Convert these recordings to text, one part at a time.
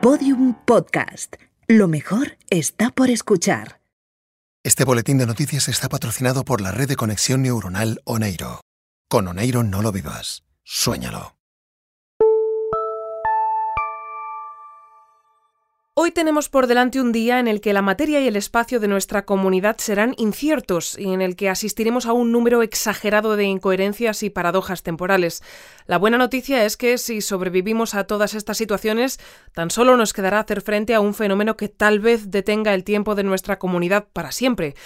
Podium Podcast. Lo mejor está por escuchar. Este boletín de noticias está patrocinado por la red de conexión neuronal Oneiro. Con Oneiro no lo vivas, suéñalo. Hoy tenemos por delante un día en el que la materia y el espacio de nuestra comunidad serán inciertos y en el que asistiremos a un número exagerado de incoherencias y paradojas temporales. La buena noticia es que si sobrevivimos a todas estas situaciones, tan solo nos quedará hacer frente a un fenómeno que tal vez detenga el tiempo de nuestra comunidad para siempre.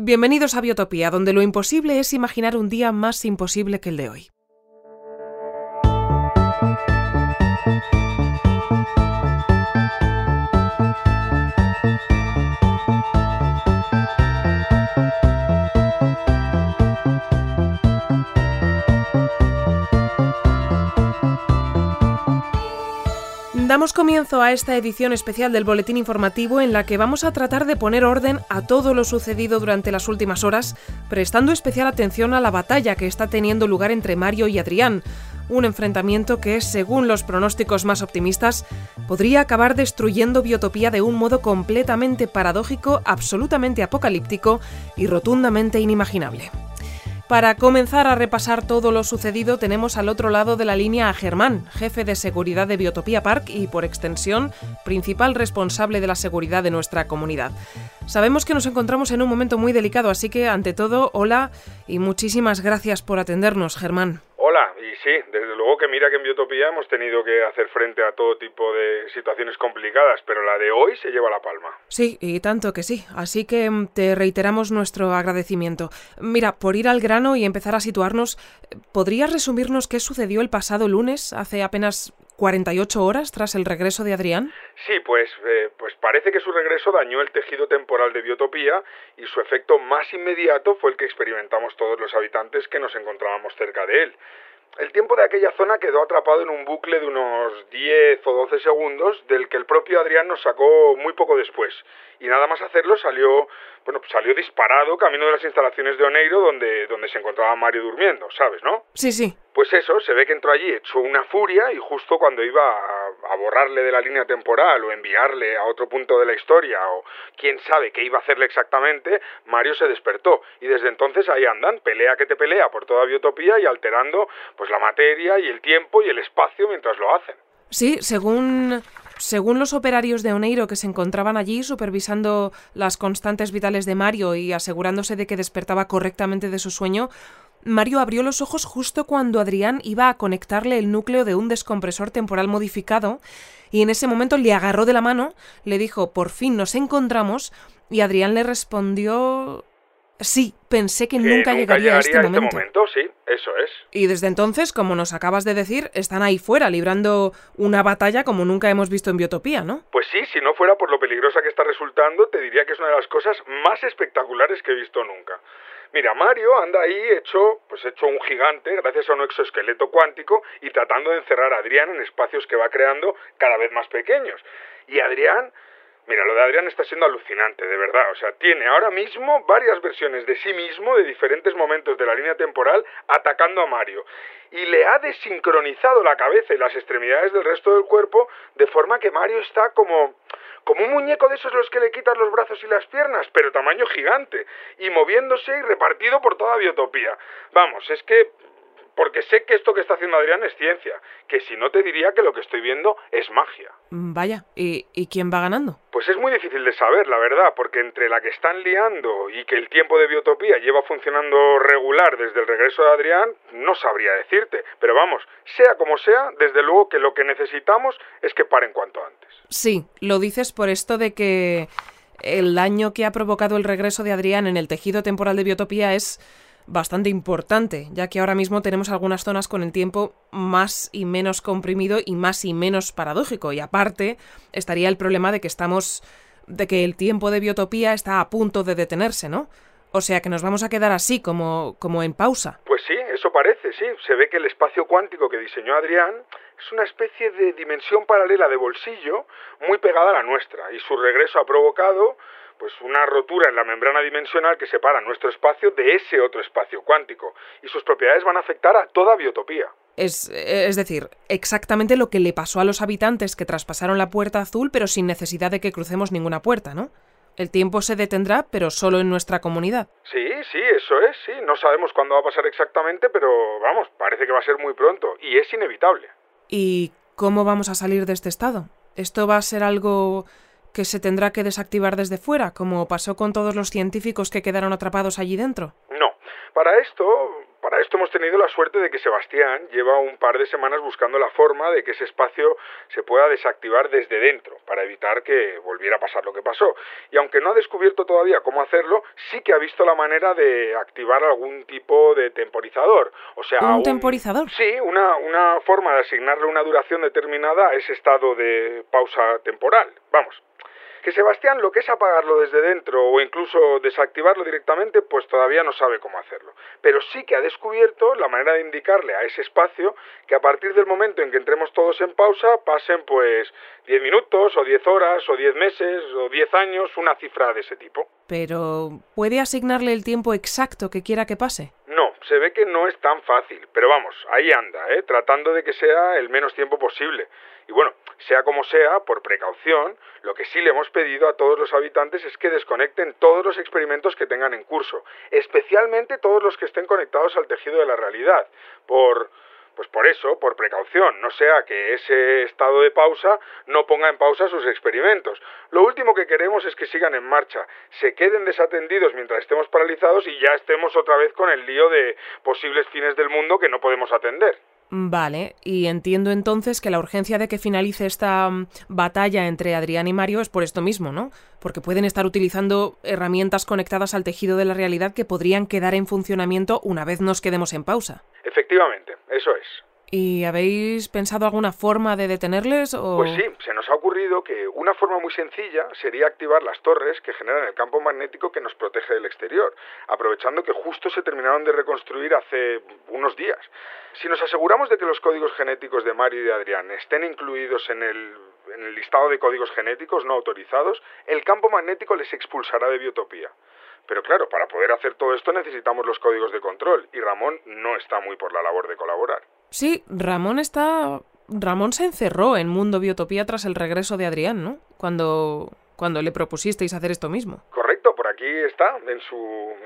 Bienvenidos a Biotopía, donde lo imposible es imaginar un día más imposible que el de hoy. Damos comienzo a esta edición especial del Boletín Informativo en la que vamos a tratar de poner orden a todo lo sucedido durante las últimas horas, prestando especial atención a la batalla que está teniendo lugar entre Mario y Adrián, un enfrentamiento que, según los pronósticos más optimistas, podría acabar destruyendo Biotopía de un modo completamente paradójico, absolutamente apocalíptico y rotundamente inimaginable. Para comenzar a repasar todo lo sucedido, tenemos al otro lado de la línea a Germán, jefe de seguridad de Biotopía Park y, por extensión, principal responsable de la seguridad de nuestra comunidad. Sabemos que nos encontramos en un momento muy delicado, así que, ante todo, hola y muchísimas gracias por atendernos, Germán. Hola, y sí, desde luego que mira que en Biotopía hemos tenido que hacer frente a todo tipo de situaciones complicadas, pero la de hoy se lleva la palma. Sí, y tanto que sí, así que mm, te reiteramos nuestro agradecimiento. Mira, por ir al grano y empezar a situarnos, ¿podrías resumirnos qué sucedió el pasado lunes, hace apenas 48 horas tras el regreso de Adrián? Sí, pues, eh, pues parece que su regreso dañó el tejido temporal de Biotopía y su efecto más inmediato fue el que experimentamos todos los habitantes que nos encontrábamos cerca de él. El tiempo de aquella zona quedó atrapado en un bucle de unos 10 o 12 segundos, del que el propio Adrián nos sacó muy poco después. Y nada más hacerlo salió, bueno, salió disparado camino de las instalaciones de Oneiro donde, donde se encontraba Mario durmiendo, ¿sabes, no? Sí, sí. Pues eso, se ve que entró allí hecho una furia y justo cuando iba a, a, borrarle de la línea temporal o enviarle a otro punto de la historia o quién sabe qué iba a hacerle exactamente, Mario se despertó y desde entonces ahí andan, pelea que te pelea por toda biotopía y alterando pues la materia y el tiempo y el espacio mientras lo hacen. Sí, según según los operarios de Oneiro que se encontraban allí supervisando las constantes vitales de Mario y asegurándose de que despertaba correctamente de su sueño, Mario abrió los ojos justo cuando Adrián iba a conectarle el núcleo de un descompresor temporal modificado y en ese momento le agarró de la mano, le dijo por fin nos encontramos y Adrián le respondió Sí, pensé que, que nunca, nunca llegaría, llegaría a este a momento. este momento, sí, eso es. Y desde entonces, como nos acabas de decir, están ahí fuera, librando una batalla como nunca hemos visto en Biotopía, ¿no? Pues sí, si no fuera por lo peligrosa que está resultando, te diría que es una de las cosas más espectaculares que he visto nunca. Mira, Mario anda ahí hecho, pues hecho un gigante gracias a un exoesqueleto cuántico y tratando de encerrar a Adrián en espacios que va creando cada vez más pequeños. Y Adrián, Mira, lo de Adrián está siendo alucinante, de verdad. O sea, tiene ahora mismo varias versiones de sí mismo de diferentes momentos de la línea temporal atacando a Mario. Y le ha desincronizado la cabeza y las extremidades del resto del cuerpo de forma que Mario está como como un muñeco de esos los que le quitas los brazos y las piernas, pero tamaño gigante, y moviéndose y repartido por toda Biotopía. Vamos, es que porque sé que esto que está haciendo Adrián es ciencia, que si no te diría que lo que estoy viendo es magia. Vaya, ¿y, ¿y, quién va ganando? Pues es muy difícil de saber, la verdad, porque entre la que están liando y que el tiempo de biotopía lleva funcionando regular desde el regreso de Adrián, no sabría decirte. Pero vamos, sea como sea, desde luego que lo que necesitamos es que paren cuanto antes. Sí, lo dices por esto de que el daño que ha provocado el regreso de Adrián en el tejido temporal de biotopía es bastante importante, ya que ahora mismo tenemos algunas zonas con el tiempo más y menos comprimido y más y menos paradójico. Y aparte, estaría el problema de que estamos. de que el tiempo de biotopía está a punto de detenerse, ¿no? O sea que nos vamos a quedar así, como, como en pausa. Pues sí, eso parece, sí. Se ve que el espacio cuántico que diseñó Adrián es una especie de dimensión paralela de bolsillo muy pegada a la nuestra, y su regreso ha provocado pues una rotura en la membrana dimensional que separa nuestro espacio de ese otro espacio cuántico y sus propiedades van a afectar a toda biotopía. Es, es decir, exactamente lo que le pasó a los habitantes que traspasaron la puerta azul, pero sin necesidad de que crucemos ninguna puerta, ¿no? El tiempo se detendrá, pero solo en nuestra comunidad. Sí, sí, eso es, sí. No sabemos cuándo va a pasar exactamente, pero vamos, parece que va a ser muy pronto. Y es inevitable. ¿Y cómo vamos a salir de este estado? ¿Esto va a ser algo que se tendrá que desactivar desde fuera, como pasó con todos los científicos que quedaron atrapados allí dentro? No. Para esto, para esto hemos tenido la suerte de que Sebastián lleva un par de semanas buscando la forma de que ese espacio se pueda desactivar desde dentro, para evitar que volviera a pasar lo que pasó. Y aunque no ha descubierto todavía cómo hacerlo, sí que ha visto la manera de activar algún tipo de temporizador. O sea, ¿Un, temporizador? Sí, una, una forma de asignarle una duración determinada a ese estado de pausa temporal. Vamos, que Sebastián lo que es apagarlo desde dentro o incluso desactivarlo directamente, pues todavía no sabe cómo hacerlo. Pero sí que ha descubierto la manera de indicarle a ese espacio que a partir del momento en que entremos todos en pausa pasen pues 10 minutos o 10 horas o 10 meses o 10 años, una cifra de ese tipo. Pero ¿puede asignarle el tiempo exacto que quiera que pase? No, se ve que no es tan fácil, pero vamos, ahí anda, ¿eh? tratando de que sea el menos tiempo posible. Y bueno, sea como sea, por precaución, lo que sí le hemos pedido a todos los habitantes es que desconecten todos los experimentos que tengan en curso, especialmente todos los que estén conectados al tejido de la realidad, por pues por eso, por precaución, no sea que ese estado de pausa no ponga en pausa sus experimentos. Lo último que queremos es que sigan en marcha, se queden desatendidos mientras estemos paralizados y ya estemos otra vez con el lío de posibles fines del mundo que no podemos atender. Vale, y entiendo entonces que la urgencia de que finalice esta mm, batalla entre Adrián y Mario es por esto mismo, ¿no? Porque pueden estar utilizando herramientas conectadas al tejido de la realidad que podrían quedar en funcionamiento una vez nos quedemos en pausa. Efectivamente, eso es. ¿Y habéis pensado alguna forma de detenerles o...? Pues sí, se nos ha ocurrido que una forma muy sencilla sería activar las torres que generan el campo magnético que nos protege del exterior, aprovechando que justo se terminaron de reconstruir hace unos días. Si nos aseguramos de que los códigos genéticos de Mario y de Adrián estén incluidos en el, en el listado de códigos genéticos no autorizados, el campo magnético les expulsará de biotopía. Pero claro, para poder hacer todo esto necesitamos los códigos de control y Ramón no está muy por la labor de colaborar. Sí, Ramón está... Ramón se encerró en Mundo Biotopía tras el regreso de Adrián, ¿no? Cuando, cuando le propusisteis hacer esto mismo. Correcto, por aquí está, en, su,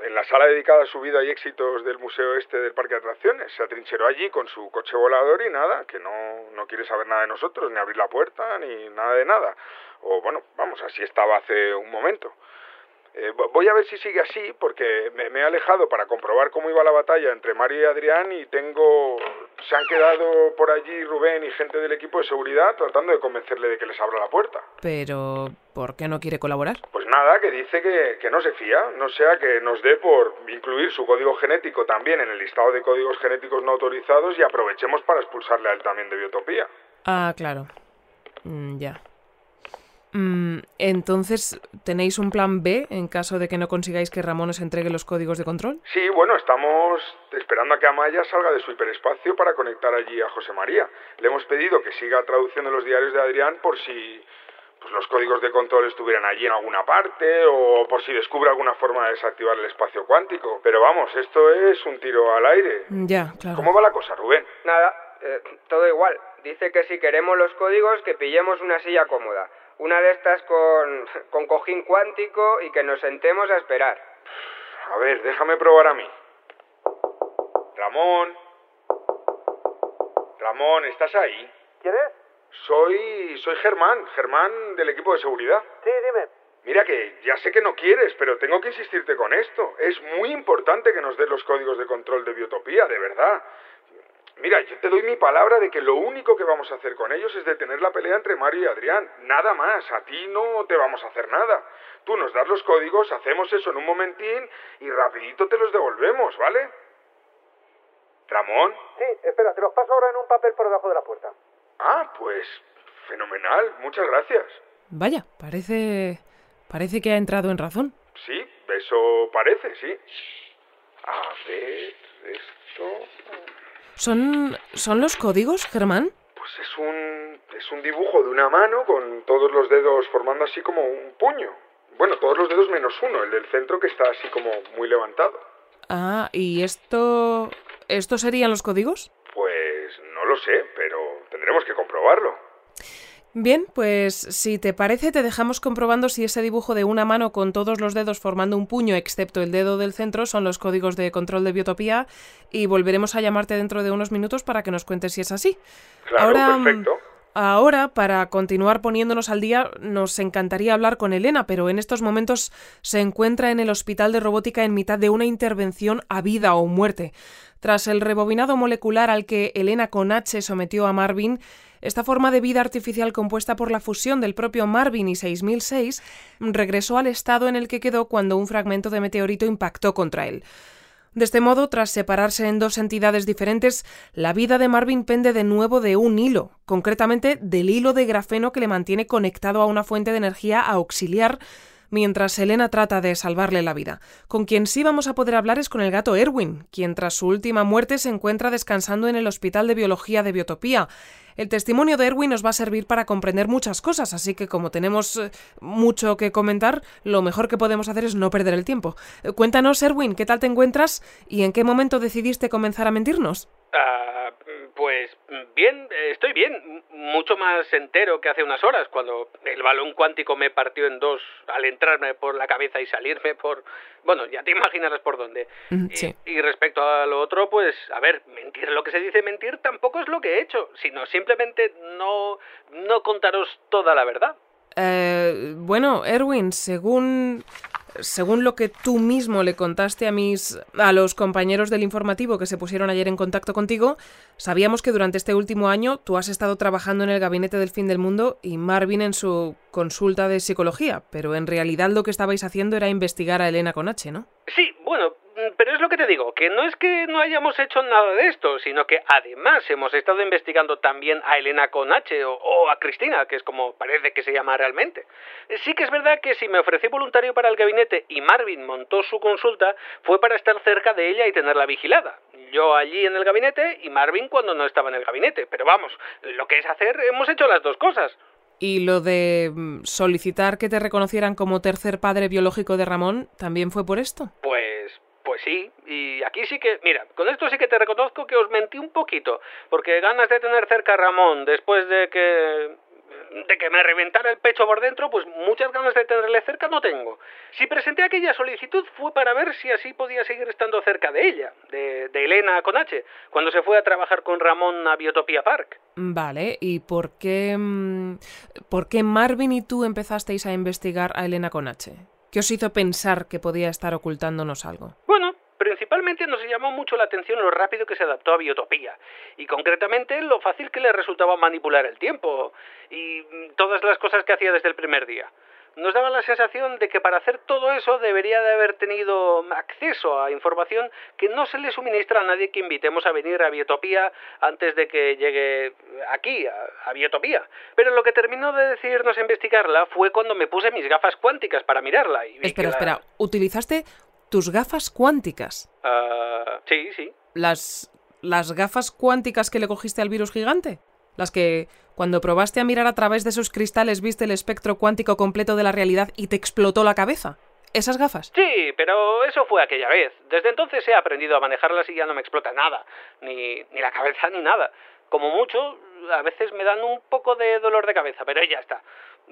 en la sala dedicada a su vida y éxitos del Museo Este del Parque de Atracciones. Se atrincheró allí con su coche volador y nada, que no, no quiere saber nada de nosotros, ni abrir la puerta, ni nada de nada. O bueno, vamos, así estaba hace un momento. Eh, voy a ver si sigue así, porque me, me, he alejado para comprobar cómo iba la batalla entre Mario y Adrián y tengo... Se han quedado por allí Rubén y gente del equipo de seguridad tratando de convencerle de que les abra la puerta. Pero... ¿por qué no quiere colaborar? Pues nada, que dice que, que no se fía, no sea que nos dé por incluir su código genético también en el listado de códigos genéticos no autorizados y aprovechemos para expulsarle a él también de biotopía. Ah, claro. Mm, ya. Mm, entonces, ¿tenéis un plan B en caso de que no consigáis que Ramón os entregue los códigos de control? Sí, bueno, estamos esperando a que Amaya salga de su hiperespacio para conectar allí a José María. Le hemos pedido que siga traduciendo los diarios de Adrián por si pues, los códigos de control estuvieran allí en alguna parte o por si descubre alguna forma de desactivar el espacio cuántico. Pero vamos, esto es un tiro al aire. Ya, claro. ¿Cómo va la cosa, Rubén? Nada, eh, todo igual. Dice que si queremos los códigos, que pillemos una silla cómoda una de estas con, con cojín cuántico y que nos sentemos a esperar. A ver, déjame probar a mí. Ramón. Ramón, ¿estás ahí? ¿Quién es? Soy. soy Germán, Germán del equipo de seguridad. Sí, dime. Mira que ya sé que no quieres, pero tengo que insistirte con esto. Es muy importante que nos des los códigos de control de biotopía, de verdad. Mira, yo te doy mi palabra de que lo único que vamos a hacer con ellos es detener la pelea entre Mario y Adrián. Nada más. A ti no te vamos a hacer nada. Tú nos das los códigos, hacemos eso en un momentín y rapidito te los devolvemos, ¿vale? Ramón. Sí, espera, te los paso ahora en un papel por debajo de la puerta. Ah, pues fenomenal. Muchas gracias. Vaya, parece... parece que ha entrado en razón. Sí, eso parece, sí. A ver, esto... ¿Son, ¿Son los códigos, Germán? Pues es un, es un dibujo de una mano con todos los dedos formando así como un puño. Bueno, todos los dedos menos uno, el del centro que está así como muy levantado. Ah, ¿y esto... ¿Estos serían los códigos? Pues No lo sé, pero tendremos que comprobarlo. Bien, pues si te parece, te dejamos comprobando si ese dibujo de una mano con todos los dedos formando un puño, excepto el dedo del centro, son los códigos de control de biotopía y volveremos a llamarte dentro de unos minutos para que nos cuentes si es así. Claro, Ahora, perfecto. Ahora, para continuar poniéndonos al día, nos encantaría hablar con Elena, pero en estos momentos se encuentra en el hospital de robótica en mitad de una intervención a vida o muerte. Tras el rebobinado molecular al que Elena con H sometió a Marvin, esta forma de vida artificial compuesta por la fusión del propio Marvin y 6006 regresó al estado en el que quedó cuando un fragmento de meteorito impactó contra él. De este modo, tras separarse en dos entidades diferentes, la vida de Marvin pende de nuevo de un hilo, concretamente del hilo de grafeno que le mantiene conectado a una fuente de energía auxiliar mientras Elena trata de salvarle la vida. Con quien sí vamos a poder hablar es con el gato Erwin, quien tras su última muerte se encuentra descansando en el Hospital de Biología de Biotopía. El testimonio de Erwin nos va a servir para comprender muchas cosas, así que como tenemos eh, mucho que comentar, lo mejor que podemos hacer es no perder el tiempo. Eh, Cuéntanos, Erwin, ¿qué tal te encuentras y en qué momento decidiste comenzar a mentirnos? Ah, pues bien, eh, estoy bien, mucho más entero que hace unas horas, cuando el balón cuántico me partió en dos al entrarme por la cabeza y salirme por... Bueno, ya te imaginarás por dónde. Y- sí. Y, respecto a lo otro, pues, a ver, mentir lo que se dice mentir tampoco es lo que he hecho, sino simplemente no, no contaros toda la verdad. Eh, bueno, Erwin, según según lo que tú mismo le contaste a mis a los compañeros del informativo que se pusieron ayer en contacto contigo, sabíamos que durante este último año tú has estado trabajando en el gabinete del fin del mundo y Marvin en su consulta de psicología, pero en realidad lo que estabais haciendo era investigar a Elena con H, ¿no? Sí, bueno, pero es lo que te digo, que no es que no hayamos hecho nada de esto, sino que además hemos estado investigando también a Elena con H o, o a Cristina, que es como parece que se llama realmente. Sí que es verdad que si me ofrecí voluntario para el gabinete y Marvin montó su consulta, fue para estar cerca de ella y tenerla vigilada. Yo allí en el gabinete y Marvin cuando no estaba en el gabinete. Pero vamos, lo que es hacer, hemos hecho las dos cosas. Y lo de mm, solicitar que te reconocieran como tercer padre biológico de Ramón también fue por esto. Pues, pues sí, y aquí sí que, mira, con esto sí que te reconozco que os mentí un poquito, porque ganas de tener cerca a Ramón después de que de que me reventara el pecho por dentro, pues muchas ganas de tenerle cerca no tengo. Si presenté aquella solicitud fue para ver si así podía seguir estando cerca de ella, de, de Elena con H, cuando se fue a trabajar con Ramón a Biotopía Park. Vale, ¿y por qué, mm, por qué Marvin y tú empezasteis a investigar a Elena con H? ¿Qué os hizo pensar que podía estar ocultándonos algo? Bueno, principalmente nos llamó mucho la atención lo rápido que se adaptó a Biotopía, y concretamente lo fácil que le resultaba manipular el tiempo, y mm, todas las cosas que hacía desde el primer día. Nos daba la sensación de que para hacer todo eso debería de haber tenido acceso a información que no se le suministra a nadie que invitemos a venir a Biotopía antes de que llegue aquí, a, a Biotopía. Pero lo que terminó de decidirnos a investigarla fue cuando me puse mis gafas cuánticas para mirarla. Y vi Espera, que la- espera, utilizaste tus gafas cuánticas. Ah, sí, sí. Las, las gafas cuánticas que le cogiste al virus gigante. Las que, cuando probaste a mirar a través de sus cristales, viste el espectro cuántico completo de la realidad y te explotó la cabeza. ¿Esas gafas? Sí, pero eso fue aquella vez. Desde entonces he aprendido a manejarlas y ya no me explota nada. Ni, ni la cabeza ni nada. Como mucho, a veces me dan un poco de dolor de cabeza, pero ya está.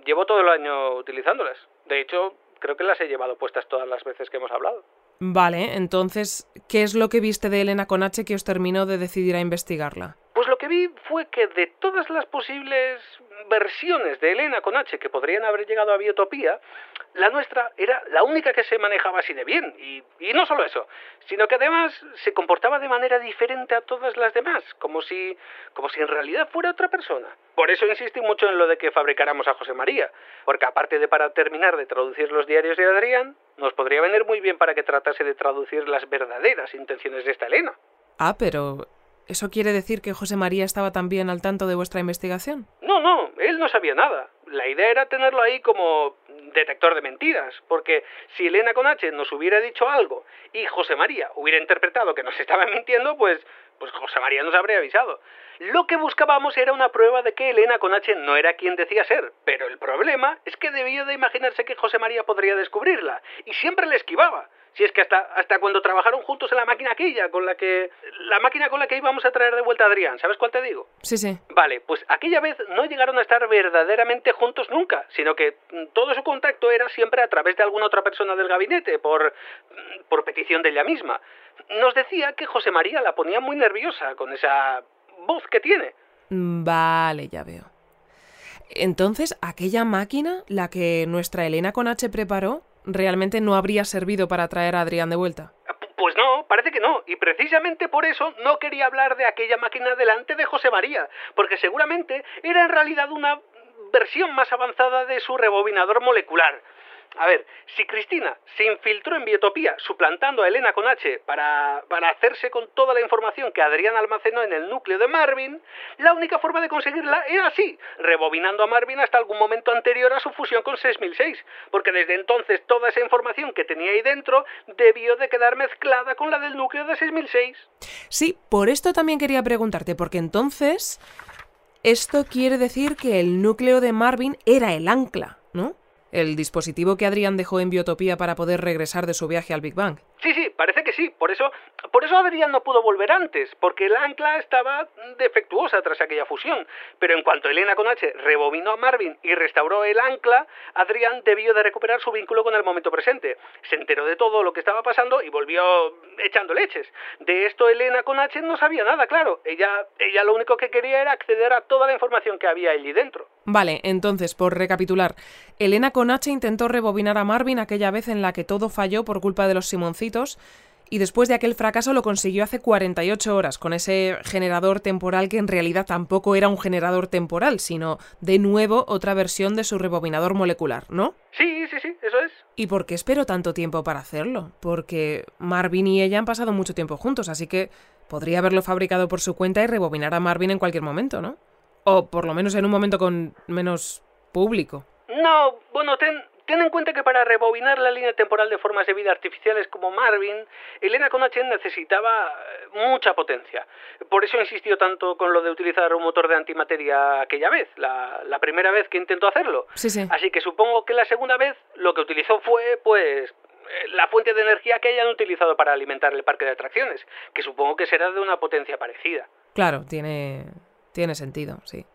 Llevo todo el año utilizándolas. De hecho, creo que las he llevado puestas todas las veces que hemos hablado. Vale, entonces, ¿qué es lo que viste de Elena con H que os terminó de decidir a investigarla? Pues lo que vi fue que de todas las posibles versiones de Elena con H que podrían haber llegado a Biotopía, la nuestra era la única que se manejaba así de bien. Y, no solo eso, sino que además se comportaba de manera diferente a todas las demás, como si, como si en realidad fuera otra persona. Por eso insistí mucho en lo de que fabricáramos a José María, porque aparte de para terminar de traducir los diarios de Adrián, nos podría venir muy bien para que tratase de traducir las verdaderas intenciones de esta Elena. Ah, pero ¿eso quiere decir que José María estaba también al tanto de vuestra investigación? No, no, él no sabía nada. La idea era tenerlo ahí como detector de mentiras, porque si Elena con H nos hubiera dicho algo y José María hubiera interpretado que nos estaba mintiendo, pues, pues José María nos habría avisado. Lo que buscábamos era una prueba de que Elena con H no era quien decía ser, pero el problema es que debió de imaginarse que José María podría descubrirla, y siempre le esquivaba. Si es que hasta, hasta cuando trabajaron juntos en la máquina aquella, con la que. La máquina con la que íbamos a traer de vuelta a Adrián, ¿sabes cuál te digo? Sí, sí. Vale, pues aquella vez no llegaron a estar verdaderamente juntos nunca, sino que mm, todo su contacto era siempre a través de alguna otra persona del gabinete, por. Mm, por petición de ella misma. Nos decía que José María la ponía muy nerviosa con esa voz que tiene. Mm, Vale, ya veo. Entonces, aquella máquina, la que nuestra Elena con H preparó, realmente no habría servido para traer a Adrián de vuelta. Pues no, parece que no. Y precisamente por eso no quería hablar de aquella máquina delante de José María, porque seguramente era en realidad una versión más avanzada de su rebobinador molecular. A ver, si Cristina se infiltró en Biotopía suplantando a Elena con H para, para hacerse con toda la información que Adrián almacenó en el núcleo de Marvin, la única forma de conseguirla era así, rebobinando a Marvin hasta algún momento anterior a su fusión con 6006, porque desde entonces toda esa información que tenía ahí dentro debió de quedar mezclada con la del núcleo de 6006. Sí, por esto también quería preguntarte, porque entonces esto quiere decir que el núcleo de Marvin era el ancla. El dispositivo que Adrián dejó en Biotopía para poder regresar de su viaje al Big Bang. Sí, sí, parece que sí. Por eso, por eso Adrián no pudo volver antes, porque el ancla estaba defectuosa tras aquella fusión. Pero en cuanto Elena con H rebobinó a Marvin y restauró el ancla, Adrián debió de recuperar su vínculo con el momento presente. Se enteró de todo lo que estaba pasando y volvió echando leches. De esto Elena con H no sabía nada, claro. Ella, ella lo único que quería era acceder a toda la información que había allí dentro. Vale, entonces, por recapitular, Elena con H intentó rebobinar a Marvin aquella vez en la que todo falló por culpa de los Simoncitos y después de aquel fracaso lo consiguió hace 48 horas con ese generador temporal que en realidad tampoco era un generador temporal, sino de nuevo otra versión de su rebobinador molecular, ¿no? Sí, sí, sí, eso es. ¿Y por qué esperó tanto tiempo para hacerlo? Porque Marvin y ella han pasado mucho tiempo juntos, así que podría haberlo fabricado por su cuenta y rebobinar a Marvin en cualquier momento, ¿no? O por lo menos en un momento con menos público. No, bueno, ten, ten en cuenta que para rebobinar la línea temporal de formas de vida artificiales como Marvin, Elena con H necesitaba eh, mucha potencia. Por eso insistió tanto con lo de utilizar un motor de antimateria aquella vez, la, la primera vez que intentó hacerlo. Sí, sí. Así que supongo que la segunda vez lo que utilizó fue, pues, eh, la fuente de energía que hayan utilizado para alimentar el parque de atracciones, que supongo que será de una potencia parecida. Claro, tiene, tiene sentido, sí.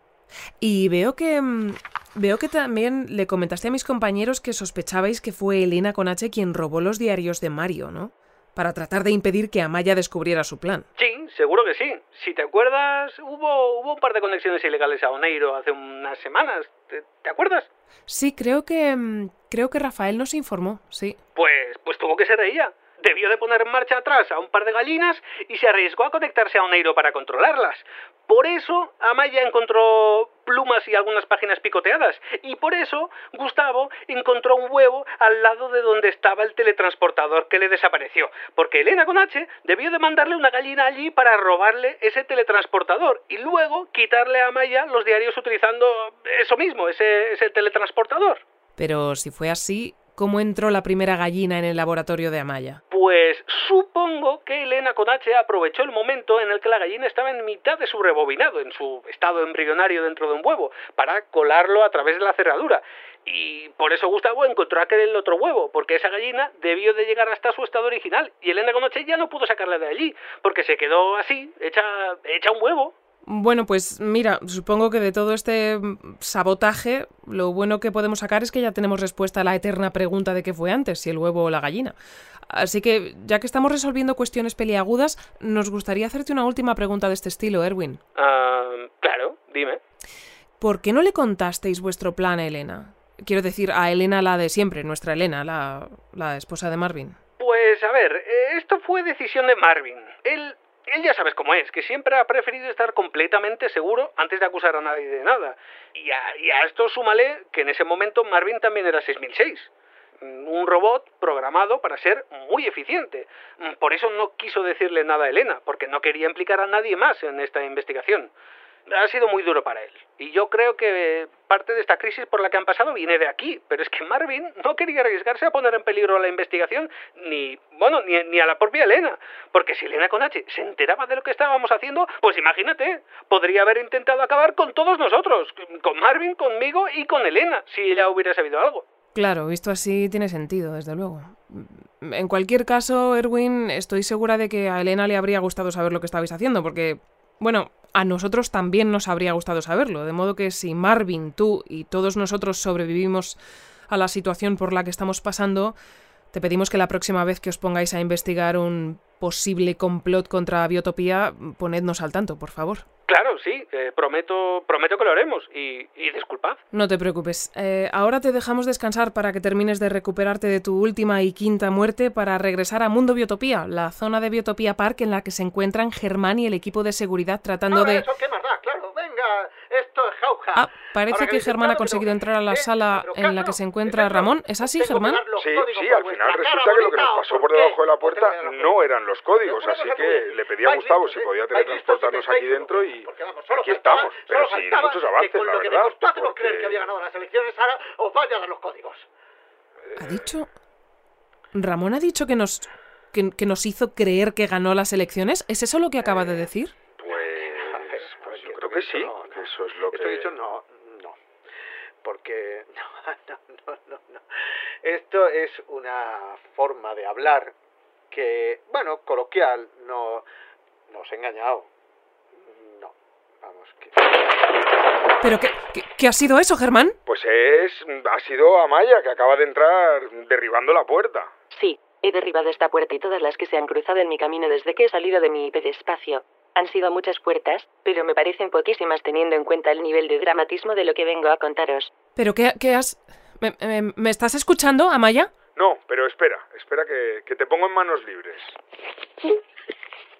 Y veo que mm, veo que también le comentaste a mis compañeros que sospechabais que fue Elena con H quien robó los diarios de Mario, ¿no? Para tratar de impedir que Amaya descubriera su plan. Sí, seguro que sí. Si te acuerdas, hubo, hubo un par de conexiones ilegales a Oneiro hace unas semanas. ¿Te, te acuerdas? Sí, creo que mm, creo que Rafael nos informó, sí. Pues, pues tuvo que ser ella. Debió de poner en marcha atrás a un par de gallinas y se arriesgó a conectarse a Oneiro para controlarlas. Por eso Amaya encontró plumas y algunas páginas picoteadas. Y por eso Gustavo encontró un huevo al lado de donde estaba el teletransportador que le desapareció. Porque Elena con H debió de mandarle una gallina allí para robarle ese teletransportador y luego quitarle a Amaya los diarios utilizando eso mismo, ese, ese teletransportador. Pero si fue así, ¿cómo entró la primera gallina en el laboratorio de Amaya? Pues supongo que Elena con H aprovechó el momento en el que la gallina estaba en mitad de su rebobinado, en su estado embrionario dentro de un huevo, para colarlo a través de la cerradura. Y por eso Gustavo encontró aquel otro huevo, porque esa gallina debió de llegar hasta su estado original, y Elena con H ya no pudo sacarla de allí, porque se quedó así, hecha, hecha un huevo. Bueno, pues mira, supongo que de todo este sabotaje, lo bueno que podemos sacar es que ya tenemos respuesta a la eterna pregunta de qué fue antes, si el huevo o la gallina. Así que, ya que estamos resolviendo cuestiones peliagudas, nos gustaría hacerte una última pregunta de este estilo, Erwin. Ah, claro, dime. ¿Por qué no le contasteis vuestro plan a Elena? Quiero decir, a Elena la de siempre, nuestra Elena, la, la esposa de Marvin. Pues a ver, eh, esto fue decisión de Marvin. Él, él ya sabes cómo es, que siempre ha preferido estar completamente seguro antes de acusar a nadie de nada. Y a, y a esto súmale que en ese momento Marvin también era 6006. Mm, Un robot programado para ser muy eficiente. Mm, Por eso no quiso decirle nada a Elena, porque no quería implicar a nadie más en esta investigación. Ha sido muy duro para él. Y yo creo que parte de esta crisis por la que han pasado viene de aquí. Pero es que Marvin no quería arriesgarse a poner en peligro la investigación ni, bueno, ni, ni a la propia Elena. Porque si Elena con H se enteraba de lo que estábamos haciendo, pues imagínate, podría haber intentado acabar con todos nosotros. Con Marvin, conmigo y con Elena, si ella hubiera sabido algo. Claro, visto así tiene sentido, desde luego. En cualquier caso, Erwin, estoy segura de que a Elena le habría gustado saber lo que estabais haciendo, porque, bueno, a nosotros también nos habría gustado saberlo, de modo que si Marvin, tú y todos nosotros sobrevivimos a la situación por la que estamos pasando, te pedimos que la próxima vez que os pongáis a investigar un posible complot contra Biotopía, ponednos al tanto, por favor. Claro, sí, eh, prometo, prometo que lo haremos. Y, y disculpad. No te preocupes. Eh, ahora te dejamos descansar para que termines de recuperarte de tu última y quinta muerte para regresar a Mundo Biotopía, la zona de Biotopía Park en la que se encuentran Germán y el equipo de seguridad tratando Ahora, de... ¿Eso qué más da? Claro, venga. Ah, parece que Germán ha conseguido entrar a la ¿eh? sala en la que se encuentra Ramón. ¿Es así, Germán? Sí, sí, al final resulta que lo que nos pasó ¿o por debajo de la ¿Por qué puerta no eran los códigos, así que le pedí a Gustavo si podía ¿eh? teletransportarnos Vais aquí dentro y aquí estamos, pero sin muchos avances, la verdad. creer que había ganado las elecciones, ahora os vaya a dar los códigos. ¿Ha dicho... Ramón ha dicho que nos... Que, que nos hizo creer que ganó las elecciones. ¿Es eso lo que acaba de decir? Pues, pues yo creo que sí, eso es lo que... Esto dicho no, no. Porque, no, no, no, no, no. Esto es una forma de hablar que, bueno, coloquial, no, no os he engañado. No, vamos, que... ¿Pero qué, qué, qué ha sido eso, Germán? Pues es... ha sido Amaya que acaba de entrar derribando la puerta. Sí, he derribado esta puerta y todas las que se han cruzado en mi camino desde que he salido de mi hiperespacio. Han sido muchas puertas, pero me parecen poquísimas teniendo en cuenta el nivel de dramatismo de lo que vengo a contaros. ¿Pero qué, qué has... ¿Me, me- me estás escuchando, Amaya? No, pero espera, espera que, que te pongo en manos libres.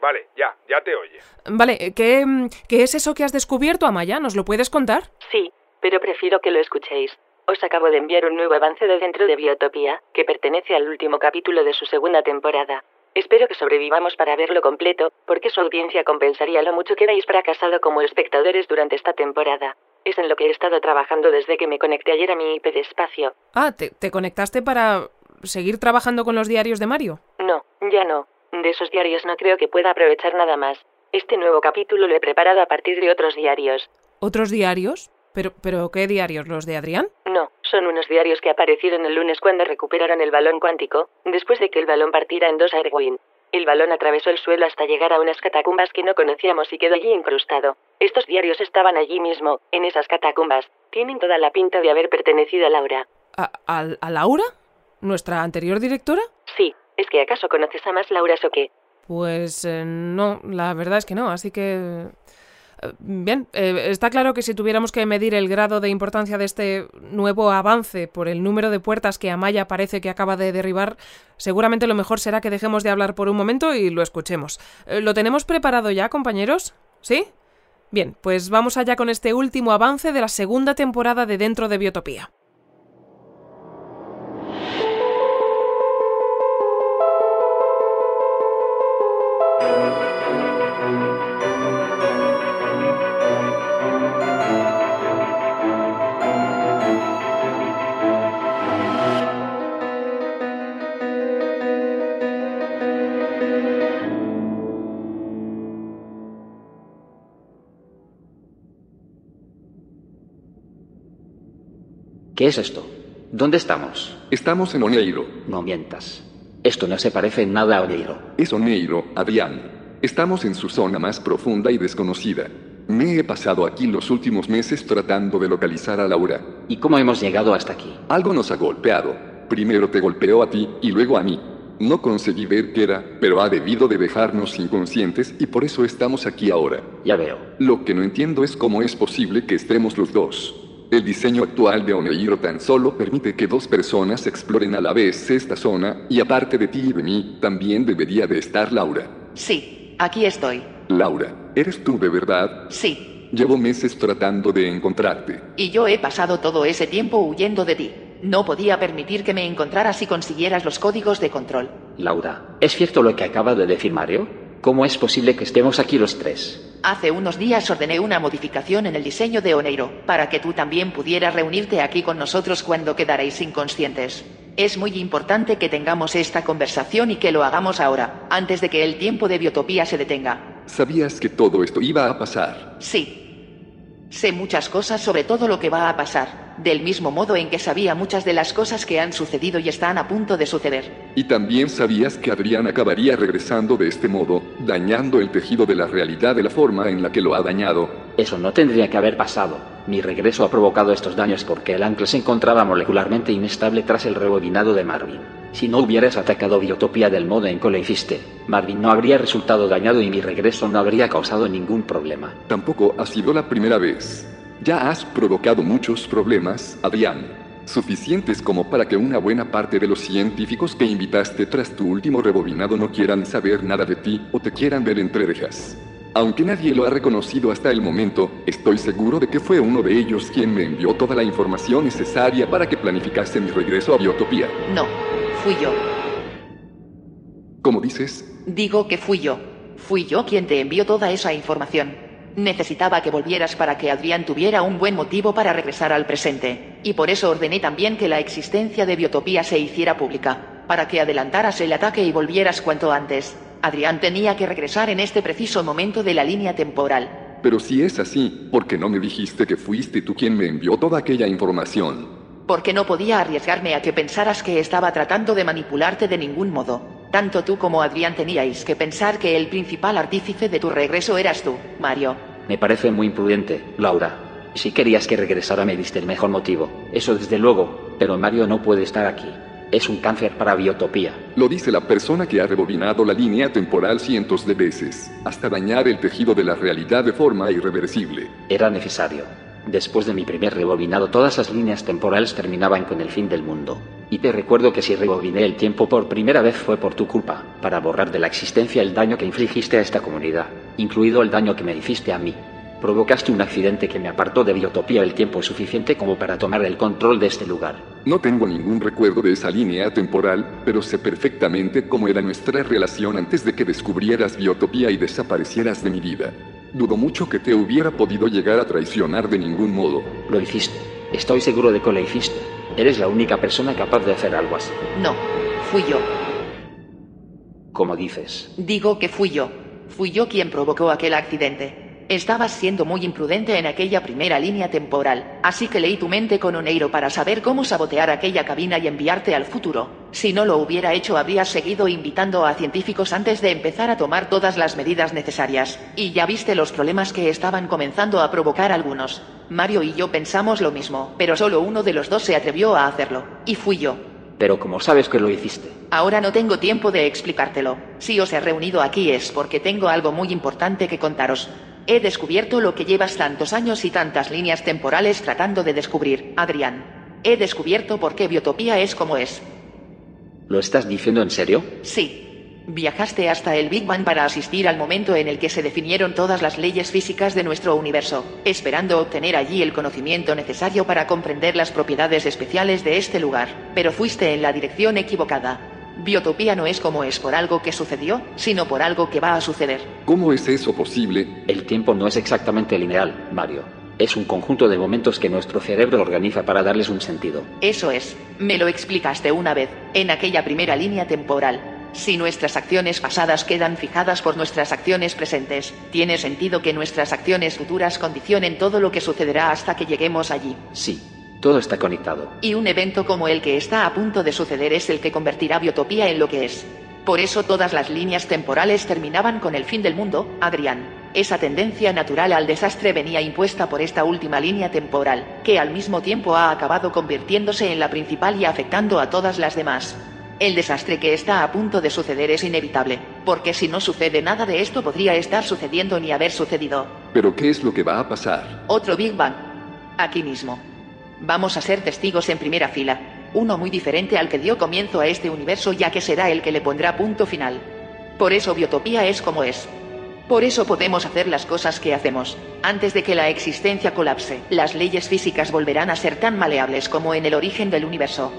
Vale, ya, ya te oye. Vale, ¿qué, ¿qué es eso que has descubierto, Amaya? ¿Nos lo puedes contar? Sí, pero prefiero que lo escuchéis. Os acabo de enviar un nuevo avance de dentro de Biotopía, que pertenece al último capítulo de su segunda temporada. Espero que sobrevivamos para verlo completo, porque su audiencia compensaría lo mucho que habéis fracasado como espectadores durante esta temporada. Es en lo que he estado trabajando desde que me conecté ayer a mi hiperespacio. Ah, ¿te, te conectaste para seguir trabajando con los diarios de Mario? No, ya no. De esos diarios no creo que pueda aprovechar nada más. Este nuevo capítulo lo he preparado a partir de otros diarios. ¿Otros diarios? ¿Pero, pero qué diarios? ¿Los de Adrián? No, son unos diarios que aparecieron el lunes cuando recuperaron el balón cuántico, después de que el balón partiera en dos a Erwin. El balón atravesó el suelo hasta llegar a unas catacumbas que no conocíamos y quedó allí incrustado. Estos diarios estaban allí mismo, en esas catacumbas. Tienen toda la pinta de haber pertenecido a Laura. ¿A, a, a Laura? ¿Nuestra anterior directora? Sí, ¿es que acaso conoces a más Lauras o qué? Pues eh, no, la verdad es que no, así que... Bien, eh, está claro que si tuviéramos que medir el grado de importancia de este nuevo avance por el número de puertas que Amaya parece que acaba de derribar, seguramente lo mejor será que dejemos de hablar por un momento y lo escuchemos. Eh, ¿Lo tenemos preparado ya, compañeros? ¿Sí? Bien, pues vamos allá con este último avance de la segunda temporada de Dentro de Biotopía. ¿Qué es esto? ¿Dónde estamos? Estamos en Oneiro. No mientas. Esto no se parece en nada a Oneiro. Es Oneiro, Adrián. Estamos en su zona más profunda y desconocida. Me he pasado aquí los últimos meses tratando de localizar a Laura. ¿Y cómo hemos llegado hasta aquí? Algo nos ha golpeado. Primero te golpeó a ti y luego a mí. No conseguí ver qué era, pero ha debido de dejarnos inconscientes y por eso estamos aquí ahora. Ya veo. Lo que no entiendo es cómo es posible que estemos los dos. El diseño actual de Oneiro tan solo permite que dos personas exploren a la vez esta zona y aparte de ti y de mí, también debería de estar Laura. Sí, aquí estoy. Laura, ¿eres tú de verdad? Sí, Llevo meses tratando de encontrarte. y yo he pasado todo ese tiempo huyendo de ti. No podía permitir que me encontraras y consiguieras los códigos de control. Laura, ¿es cierto lo que acaba de decir Mario? ¿Cómo es posible que estemos aquí los tres? Hace unos días ordené una modificación en el diseño de Oneiro, para que tú también pudieras reunirte aquí con nosotros cuando quedaréis inconscientes. Es muy importante que tengamos esta conversación y que lo hagamos ahora, antes de que el tiempo de biotopía se detenga. ¿Sabías que todo esto iba a pasar? Sí. Sé muchas cosas sobre todo lo que va a pasar. Del mismo modo en que sabía muchas de las cosas que han sucedido y están a punto de suceder. Y también sabías que Adrián acabaría regresando de este modo, dañando el tejido de la realidad de la forma en la que lo ha dañado. Eso no tendría que haber pasado. Mi regreso ha provocado estos daños porque el ancla se encontraba molecularmente inestable tras el rebobinado de Marvin. Si no hubieras atacado Biotopía del modo en que lo hiciste, Marvin no habría resultado dañado y mi regreso no habría causado ningún problema. Tampoco ha sido la primera vez. Ya has provocado muchos problemas, Adrián. Suficientes como para que una buena parte de los científicos que invitaste tras tu último rebobinado no quieran saber nada de ti o te quieran ver entre rejas. Aunque nadie lo ha reconocido hasta el momento, estoy seguro de que fue uno de ellos quien me envió toda la información necesaria para que planificase mi regreso a Biotopía. No, fui yo. ¿Cómo dices? Digo que fui yo. Fui yo quien te envió toda esa información. Necesitaba que volvieras para que Adrián tuviera un buen motivo para regresar al presente. Y por eso ordené también que la existencia de Biotopía se hiciera pública, para que adelantaras el ataque y volvieras cuanto antes. Adrián tenía que regresar en este preciso momento de la línea temporal. Pero si es así, ¿por qué no me dijiste que fuiste tú quien me envió toda aquella información? Porque no podía arriesgarme a que pensaras que estaba tratando de manipularte de ningún modo. Tanto tú como Adrián teníais que pensar que el principal artífice de tu regreso eras tú, Mario. Me parece muy imprudente, Laura. Si querías que regresara me diste el mejor motivo. Eso desde luego, pero Mario no puede estar aquí. Es un cáncer para biotopía. Lo dice la persona que ha rebobinado la línea temporal cientos de veces, hasta dañar el tejido de la realidad de forma irreversible. Era necesario. Después de mi primer rebobinado todas las líneas temporales terminaban con el fin del mundo. Y te recuerdo que si rebobiné el tiempo por primera vez fue por tu culpa, para borrar de la existencia el daño que infligiste a esta comunidad, incluido el daño que me hiciste a mí. Provocaste un accidente que me apartó de Biotopía el tiempo suficiente como para tomar el control de este lugar. No tengo ningún recuerdo de esa línea temporal, pero sé perfectamente cómo era nuestra relación antes de que descubrieras Biotopía y desaparecieras de mi vida. Dudo mucho que te hubiera podido llegar a traicionar de ningún modo. Lo hiciste. Estoy seguro de que lo hiciste. Eres la única persona capaz de hacer algo así. No, fui yo. Como dices. Digo que fui yo. Fui yo quien provocó aquel accidente. Estabas siendo muy imprudente en aquella primera línea temporal, así que leí tu mente con Oneiro para saber cómo sabotear aquella cabina y enviarte al futuro. Si no lo hubiera hecho, habrías seguido invitando a científicos antes de empezar a tomar todas las medidas necesarias. Y ya viste los problemas que estaban comenzando a provocar algunos. Mario y yo pensamos lo mismo, pero solo uno de los dos se atrevió a hacerlo, y fui yo. Pero como sabes que lo hiciste. Ahora no tengo tiempo de explicártelo. Si os he reunido aquí es porque tengo algo muy importante que contaros. He descubierto lo que llevas tantos años y tantas líneas temporales tratando de descubrir, Adrián. He descubierto por qué Biotopía es como es. ¿Lo estás diciendo en serio? Sí. Viajaste hasta el Big Bang para asistir al momento en el que se definieron todas las leyes físicas de nuestro universo, esperando obtener allí el conocimiento necesario para comprender las propiedades especiales de este lugar. Pero fuiste en la dirección equivocada. Biotopía no es como es por algo que sucedió, sino por algo que va a suceder. ¿Cómo es eso posible? El tiempo no es exactamente lineal, Mario. Es un conjunto de momentos que nuestro cerebro organiza para darles un sentido. Eso es. Me lo explicaste una vez, en aquella primera línea temporal. Si nuestras acciones pasadas quedan fijadas por nuestras acciones presentes, tiene sentido que nuestras acciones futuras condicionen todo lo que sucederá hasta que lleguemos allí. Sí, todo está conectado. Y un evento como el que está a punto de suceder es el que convertirá Biotopía en lo que es. Por eso todas las líneas temporales terminaban con el fin del mundo, Adrián. Esa tendencia natural al desastre venía impuesta por esta última línea temporal, que al mismo tiempo ha acabado convirtiéndose en la principal y afectando a todas las demás. El desastre que está a punto de suceder es inevitable, porque si no sucede nada de esto podría estar sucediendo ni haber sucedido. ¿Pero qué es lo que va a pasar? Otro Big Bang. Aquí mismo. Vamos a ser testigos en primera fila, uno muy diferente al que dio comienzo a este universo ya que será el que le pondrá punto final. Por eso Biotopía es como es. Por eso podemos hacer las cosas que hacemos. Antes de que la existencia colapse, las leyes físicas volverán a ser tan maleables como en el origen del universo.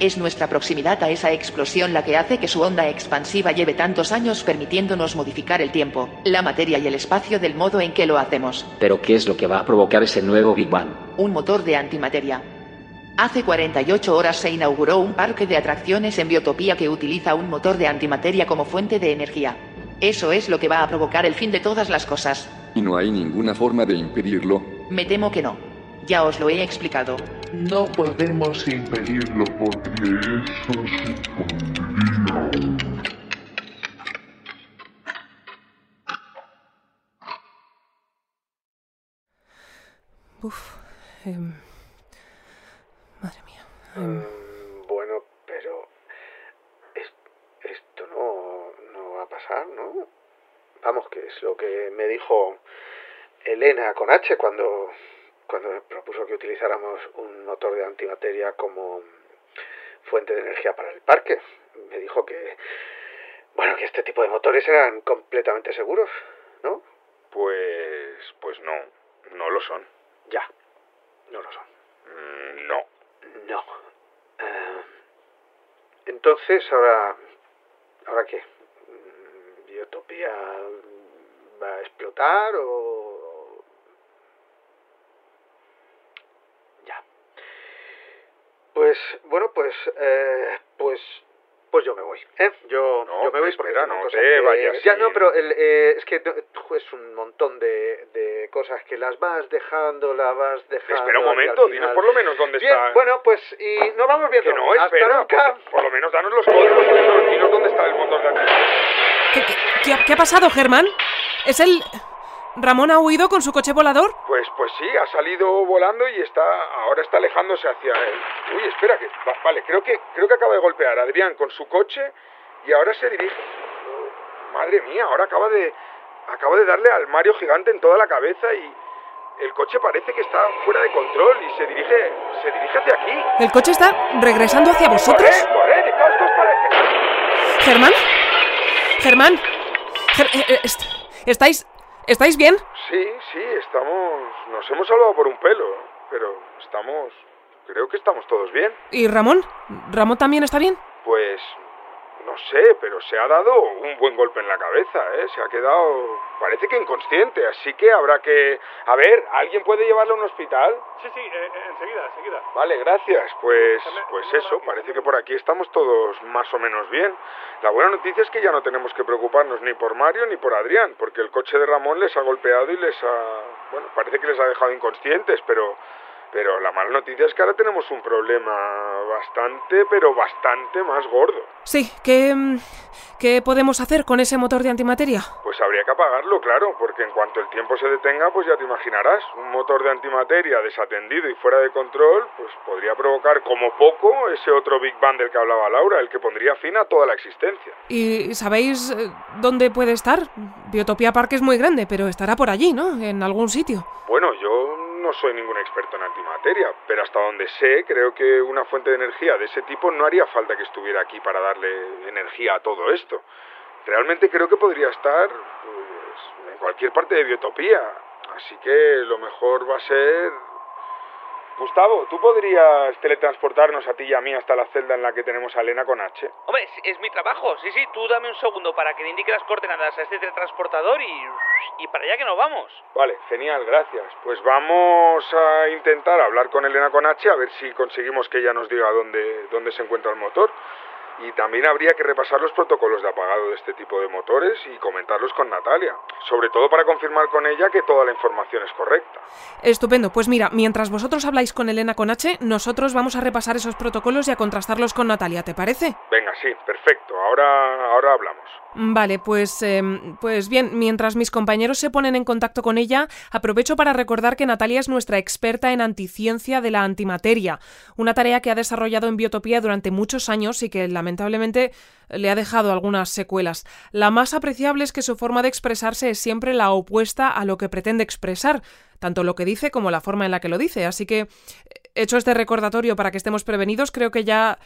Es nuestra proximidad a esa explosión la que hace que su onda expansiva lleve tantos años permitiéndonos modificar el tiempo, la materia y el espacio del modo en que lo hacemos. Pero ¿qué es lo que va a provocar ese nuevo Big Bang? Un motor de antimateria. Hace 48 horas se inauguró un parque de atracciones en Biotopía que utiliza un motor de antimateria como fuente de energía. Eso es lo que va a provocar el fin de todas las cosas. ¿Y no hay ninguna forma de impedirlo? Me temo que no. Ya os lo he explicado. No podemos impedirlo porque eso supondría... Uf. em, madre mía. em, Mm, Bueno, pero es- esto no, no va a pasar, ¿no? Vamos, que es lo que me dijo Elena con H cuando, cuando me propuso que utilizáramos un motor de antimateria como fuente de energía para el parque. Me dijo que, bueno, que este tipo de motores eran completamente seguros, ¿no? Pues. Pues no, no lo son. Ya, no lo son. Mm, No. No. Eh, entonces, ahora. ¿Ahora qué? Mm, ¿Biotopía va a explotar o.? Ya. Pues, bueno, pues. eh, pues. Pues yo me voy, ¿eh? Yo, No, yo me voy porque espera, tengo no cosas te que- vayas Ya, sin- no, pero el, eh, es que no, es un montón de, de cosas que las vas dejando, las vas dejando. Espera un momento, final- dinos por lo menos dónde Bien, está. bueno, pues y nos vamos viendo. Que no, Hasta espera. nunca. Por, por lo menos danos los códigos. Dinos, dinos dónde está el motor de ¿Qué, qué- qué ha- qué ha pasado, Germán? ¿Es el... Ramón ha huido con su coche volador? Pues, pues sí, ha salido volando y está, ahora está alejándose hacia él. Uy, espera que, va- vale, creo que, creo que acaba de golpear a Adrián con su coche y ahora se dirige. Madre mía, ahora acaba de, acaba de darle al Mario gigante en toda la cabeza y el coche parece que está fuera de control y se dirige, se dirige hacia aquí. ¿El coche está regresando hacia vosotros? ¿Qué os parece? ¿Germán? ¿Germán? Ger- eh, eh, est- ¿Estáis... ¿Estáis bien? Sí, sí, estamos, nos hemos salvado por un pelo, pero estamos, creo que estamos todos bien. ¿Y Ramón? ¿Ramón también está bien? Pues no sé, pero se ha dado un buen golpe en la cabeza, ¿eh? Se ha quedado, parece que inconsciente, así que habrá que... A ver, ¿alguien puede llevarlo a un hospital? Sí, sí, eh, enseguida, enseguida. Vale, gracias. Pues, pues eso, parece que por aquí estamos todos más o menos bien. La buena noticia es que ya no tenemos que preocuparnos ni por Mario ni por Adrián, porque el coche de Ramón les ha golpeado y les ha... Bueno, parece que les ha dejado inconscientes, pero... Pero la mala noticia es que ahora tenemos un problema bastante, pero bastante más gordo. Sí, ¿qué... mm, ¿Qué podemos hacer con ese motor de antimateria? Pues habría que apagarlo, claro, porque en cuanto el tiempo se detenga, pues ya te imaginarás, un motor de antimateria desatendido y fuera de control, pues podría provocar como poco ese otro Big Bang del que hablaba Laura, el que pondría fin a toda la existencia. ¿Y sabéis eh, dónde puede estar? Biotopía Park es muy grande, pero estará por allí, ¿no? En algún sitio. Bueno, yo no soy ningún experto en antimateria, pero hasta donde sé, creo que una fuente de energía de ese tipo no haría falta que estuviera aquí para darle energía a todo esto. Realmente creo que podría estar pues, en cualquier parte de Biotopía, así que lo mejor va a ser... Gustavo, ¿tú podrías teletransportarnos a ti y a mí hasta la celda en la que tenemos a Elena con H? Hombre, es, es mi trabajo. Sí, sí, tú dame un segundo para que le indique las coordenadas a este teletransportador y, y para allá que nos vamos. Vale, genial, gracias. Pues vamos a intentar hablar con Elena con H a ver si conseguimos que ella nos diga dónde, dónde se encuentra el motor. Y también habría que repasar los protocolos de apagado de este tipo de motores y comentarlos con Natalia. Sobre todo para confirmar con ella que toda la información es correcta. Estupendo, pues mira, mientras vosotros habláis con Elena con H, nosotros vamos a repasar esos protocolos y a contrastarlos con Natalia, ¿te parece? Venga, sí, perfecto. Ahora, ahora hablamos. Vale, pues, em, pues bien, mientras mis compañeros se ponen en contacto con ella, aprovecho para recordar que Natalia es nuestra experta en anticiencia de la antimateria, una tarea que ha desarrollado en Biotopía durante muchos años y que lamentablemente le ha dejado algunas secuelas. La más apreciable es que su forma de expresarse es siempre la opuesta a lo que pretende expresar, tanto lo que dice como la forma en la que lo dice. Así que, hecho este recordatorio para que estemos prevenidos, creo que ya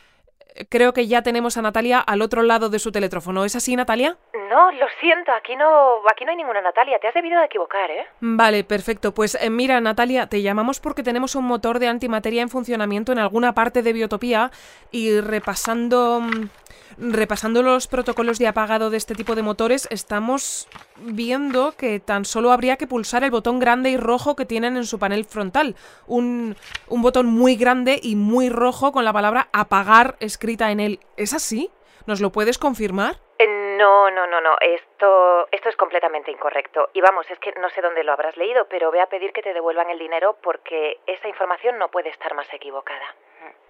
creo que ya tenemos a Natalia al otro lado de su teléfono. ¿Es así, Natalia? No, lo siento, aquí no, aquí no hay ninguna Natalia. Te has debido de equivocar, ¿eh? Vale, perfecto. Pues eh, mira, Natalia, te llamamos porque tenemos un motor de antimateria en funcionamiento en alguna parte de Biotopía y repasando mm, repasando los protocolos de apagado de este tipo de motores, estamos viendo que tan solo habría que pulsar el botón grande y rojo que tienen en su panel frontal. Un, un botón muy grande y muy rojo con la palabra apagar escrita en él. ¿Es así? ¿Nos lo puedes confirmar? Eh, No, no, no, no. Esto, esto es completamente incorrecto. Y vamos, es que no sé dónde lo habrás leído, pero voy a pedir que te devuelvan el dinero porque esa información no puede estar más equivocada.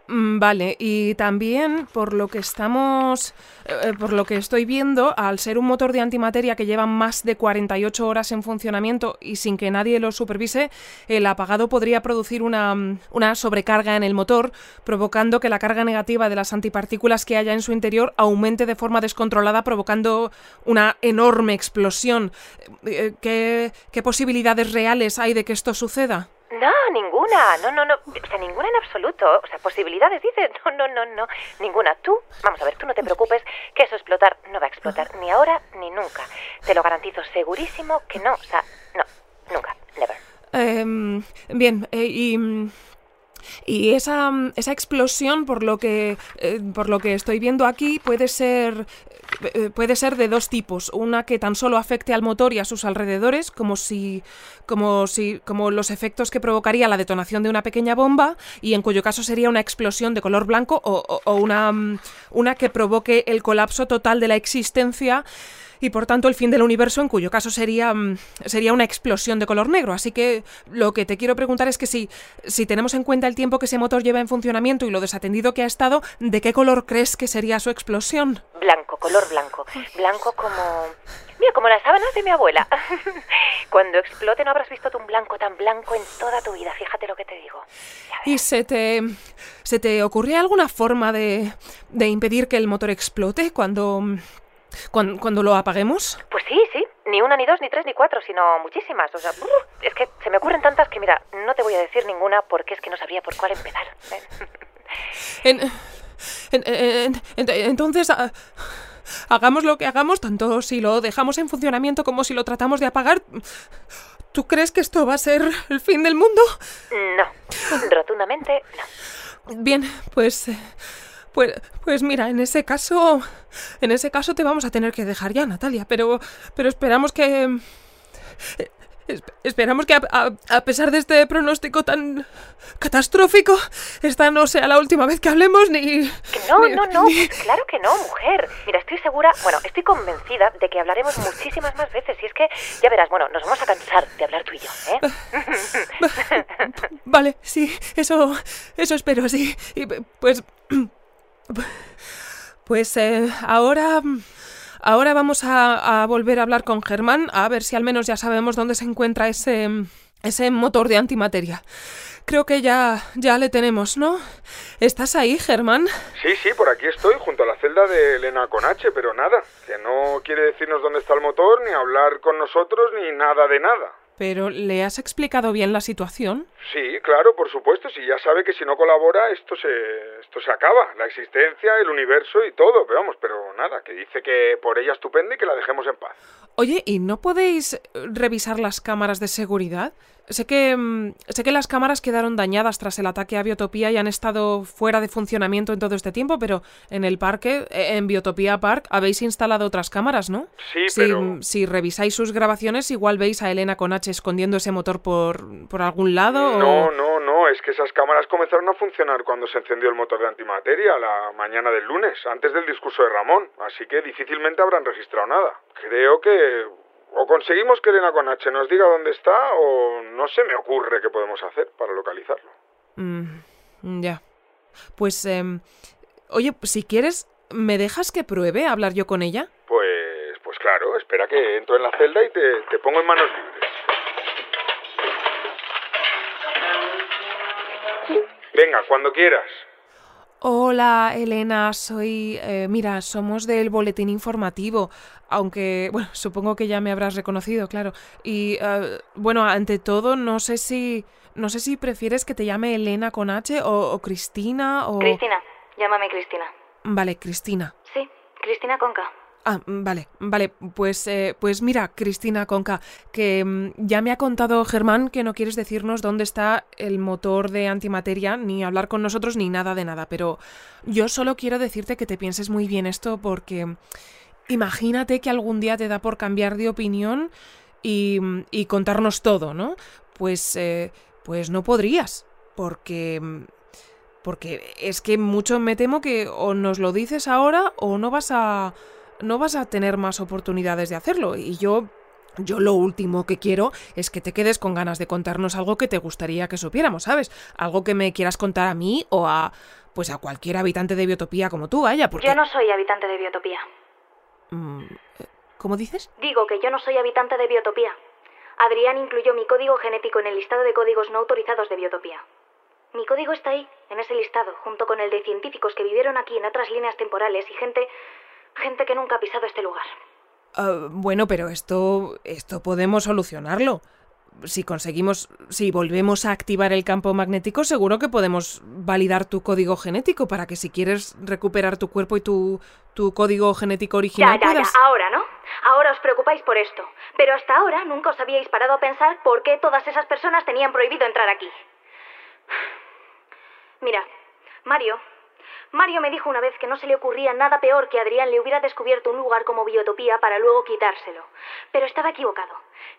Mm, Vale, y también por lo que estamos, eh, por lo que estoy viendo, al ser un motor de antimateria que lleva más de 48 horas en funcionamiento y sin que nadie lo supervise, el apagado podría producir una, mm, una sobrecarga en el motor, provocando que la carga negativa de las antipartículas que haya en su interior aumente de forma descontrolada, provocando una enorme explosión. Eh, ¿Qué, qué posibilidades reales hay de que esto suceda? No, ninguna. No, no, no. O sea, ninguna en absoluto. O sea, posibilidades, dices. No, no, no, no. Ninguna. Tú, vamos a ver, tú no te preocupes que eso explotar no va a explotar ni ahora ni nunca. Te lo garantizo segurísimo que no. O sea, no, nunca. Never. Em, bien, eh, y... Y esa, esa explosión, por lo que eh, por lo que estoy viendo aquí, puede ser eh, puede ser de dos tipos. Una que tan solo afecte al motor y a sus alrededores, como si como si como los efectos que provocaría la detonación de una pequeña bomba, y en cuyo caso sería una explosión de color blanco, o, o- o una, una que provoque el colapso total de la existencia y por tanto el fin del universo, en cuyo caso sería, mm, sería una explosión de color negro. Así que lo que te quiero preguntar es que si, si tenemos en cuenta el tiempo que ese motor lleva en funcionamiento y lo desatendido que ha estado, ¿de qué color crees que sería su explosión? Blanco, color blanco. Blanco como... Mira, como las sábanas de mi abuela. Cuando explote no habrás visto un blanco tan blanco en toda tu vida, fíjate lo que te digo. ¿Y se te, se te ocurre alguna forma de, de impedir que el motor explote cuando, cuando lo apaguemos? Pues sí, sí. Ni una, ni dos, ni tres, ni cuatro, sino muchísimas. O sea, es que se me ocurren tantas que, mira, no te voy a decir ninguna porque es que no sabría por cuál empezar. En- en- en- en- entonces, ah, hagamos lo que hagamos, tanto si lo dejamos en funcionamiento como si lo tratamos de apagar. ¿Tú crees que esto va a ser el fin del mundo? No, rotundamente no. Bien, pues. eh, Pues, pues mira, en ese caso. En ese caso te vamos a tener que dejar ya, Natalia. Pero. Pero esperamos que. eh, esp- Esperamos que a, a- a pesar de este pronóstico tan catastrófico, esta no sea la última vez que hablemos ni. No, ni- no, no, ni- pues claro que no, mujer. Mira, estoy segura, bueno, estoy convencida de que hablaremos muchísimas más veces. Y es que, ya verás, bueno, nos vamos a cansar de hablar tú y yo, ¿eh? Vale, sí, eso, eso espero, sí. Y pues, pues eh, ahora, ahora vamos a, volver a hablar con Germán a ver si al menos ya sabemos dónde se encuentra ese, ese motor de antimateria. Creo que ya, ya le tenemos, ¿no? ¿Estás ahí, Germán? Sí, sí, por aquí estoy, junto a la celda de Elena con H, pero nada, que no quiere decirnos dónde está el motor, ni hablar con nosotros, ni nada de nada. Pero ¿le has explicado bien la situación? Sí, claro, por supuesto, si ya sabe que si no colabora esto se, esto se acaba, la existencia, el universo y todo, pero vamos, pero nada, que dice que por ella estupenda y que la dejemos en paz. Oye, ¿y no podéis revisar las cámaras de seguridad? Sé que, mm, sé que las cámaras quedaron dañadas tras el ataque a Biotopía y han estado fuera de funcionamiento en todo este tiempo, pero en el parque, eh, en Biotopía Park, habéis instalado otras cámaras, ¿no? Sí, si, pero- Si revisáis sus grabaciones, igual veis a Elena con H escondiendo ese motor por, por algún lado No, o... no, no, es que esas cámaras comenzaron a funcionar cuando se encendió el motor de antimateria la mañana del lunes, antes del discurso de Ramón, así que difícilmente habrán registrado nada. Creo que o conseguimos que Elena con H nos diga dónde está o no se me ocurre qué podemos hacer para localizarlo. Mm, ya. Pues, em, oye, si quieres, ¿me dejas que pruebe a hablar yo con ella? Pues, pues claro, espera que entro en la celda y te, te pongo en manos libres. Venga, cuando quieras. Hola, Elena, soy... eh, mira, somos del boletín informativo, aunque, bueno, supongo que ya me habrás reconocido, claro. Y, eh, bueno, ante todo, no sé si... No sé si prefieres que te llame Elena con H o, o Cristina o... Cristina, llámame Cristina. Vale, Cristina. Sí, Cristina Conca. Ah, mm, vale, vale. Pues, eh, pues mira, Cristina Conca, que mm, ya me ha contado Germán que no quieres decirnos dónde está el motor de antimateria, ni hablar con nosotros, ni nada de nada. Pero yo solo quiero decirte que te pienses muy bien esto porque mm, imagínate que algún día te da por cambiar de opinión y, y contarnos todo, ¿no? Pues, eh, pues no podrías, porque... Porque es que mucho me temo que o nos lo dices ahora o no vas a no vas a tener más oportunidades de hacerlo. Y yo yo lo último que quiero es que te quedes con ganas de contarnos algo que te gustaría que supiéramos, ¿sabes? Algo que me quieras contar a mí o a pues a cualquier habitante de Biotopía como tú, vaya, porque Yo no soy habitante de Biotopía. Mm, ¿Cómo dices? Digo que yo no soy habitante de Biotopía. Adrián incluyó mi código genético en el listado de códigos no autorizados de Biotopía. Mi código está ahí, en ese listado, junto con el de científicos que vivieron aquí en otras líneas temporales y gente gente que nunca ha pisado este lugar. Ah, bueno, pero esto esto podemos solucionarlo. Si conseguimos, si volvemos a activar el campo magnético, seguro que podemos validar tu código genético para que si quieres recuperar tu cuerpo y tu, tu código genético original Ya, ya, puedas... ya, ahora, ¿no? Ahora os preocupáis por esto. Pero hasta ahora nunca os habíais parado a pensar por qué todas esas personas tenían prohibido entrar aquí. Mira, Mario. Mario me dijo una vez que no se le ocurría nada peor que Adrián le hubiera descubierto un lugar como Biotopía para luego quitárselo. Pero estaba equivocado.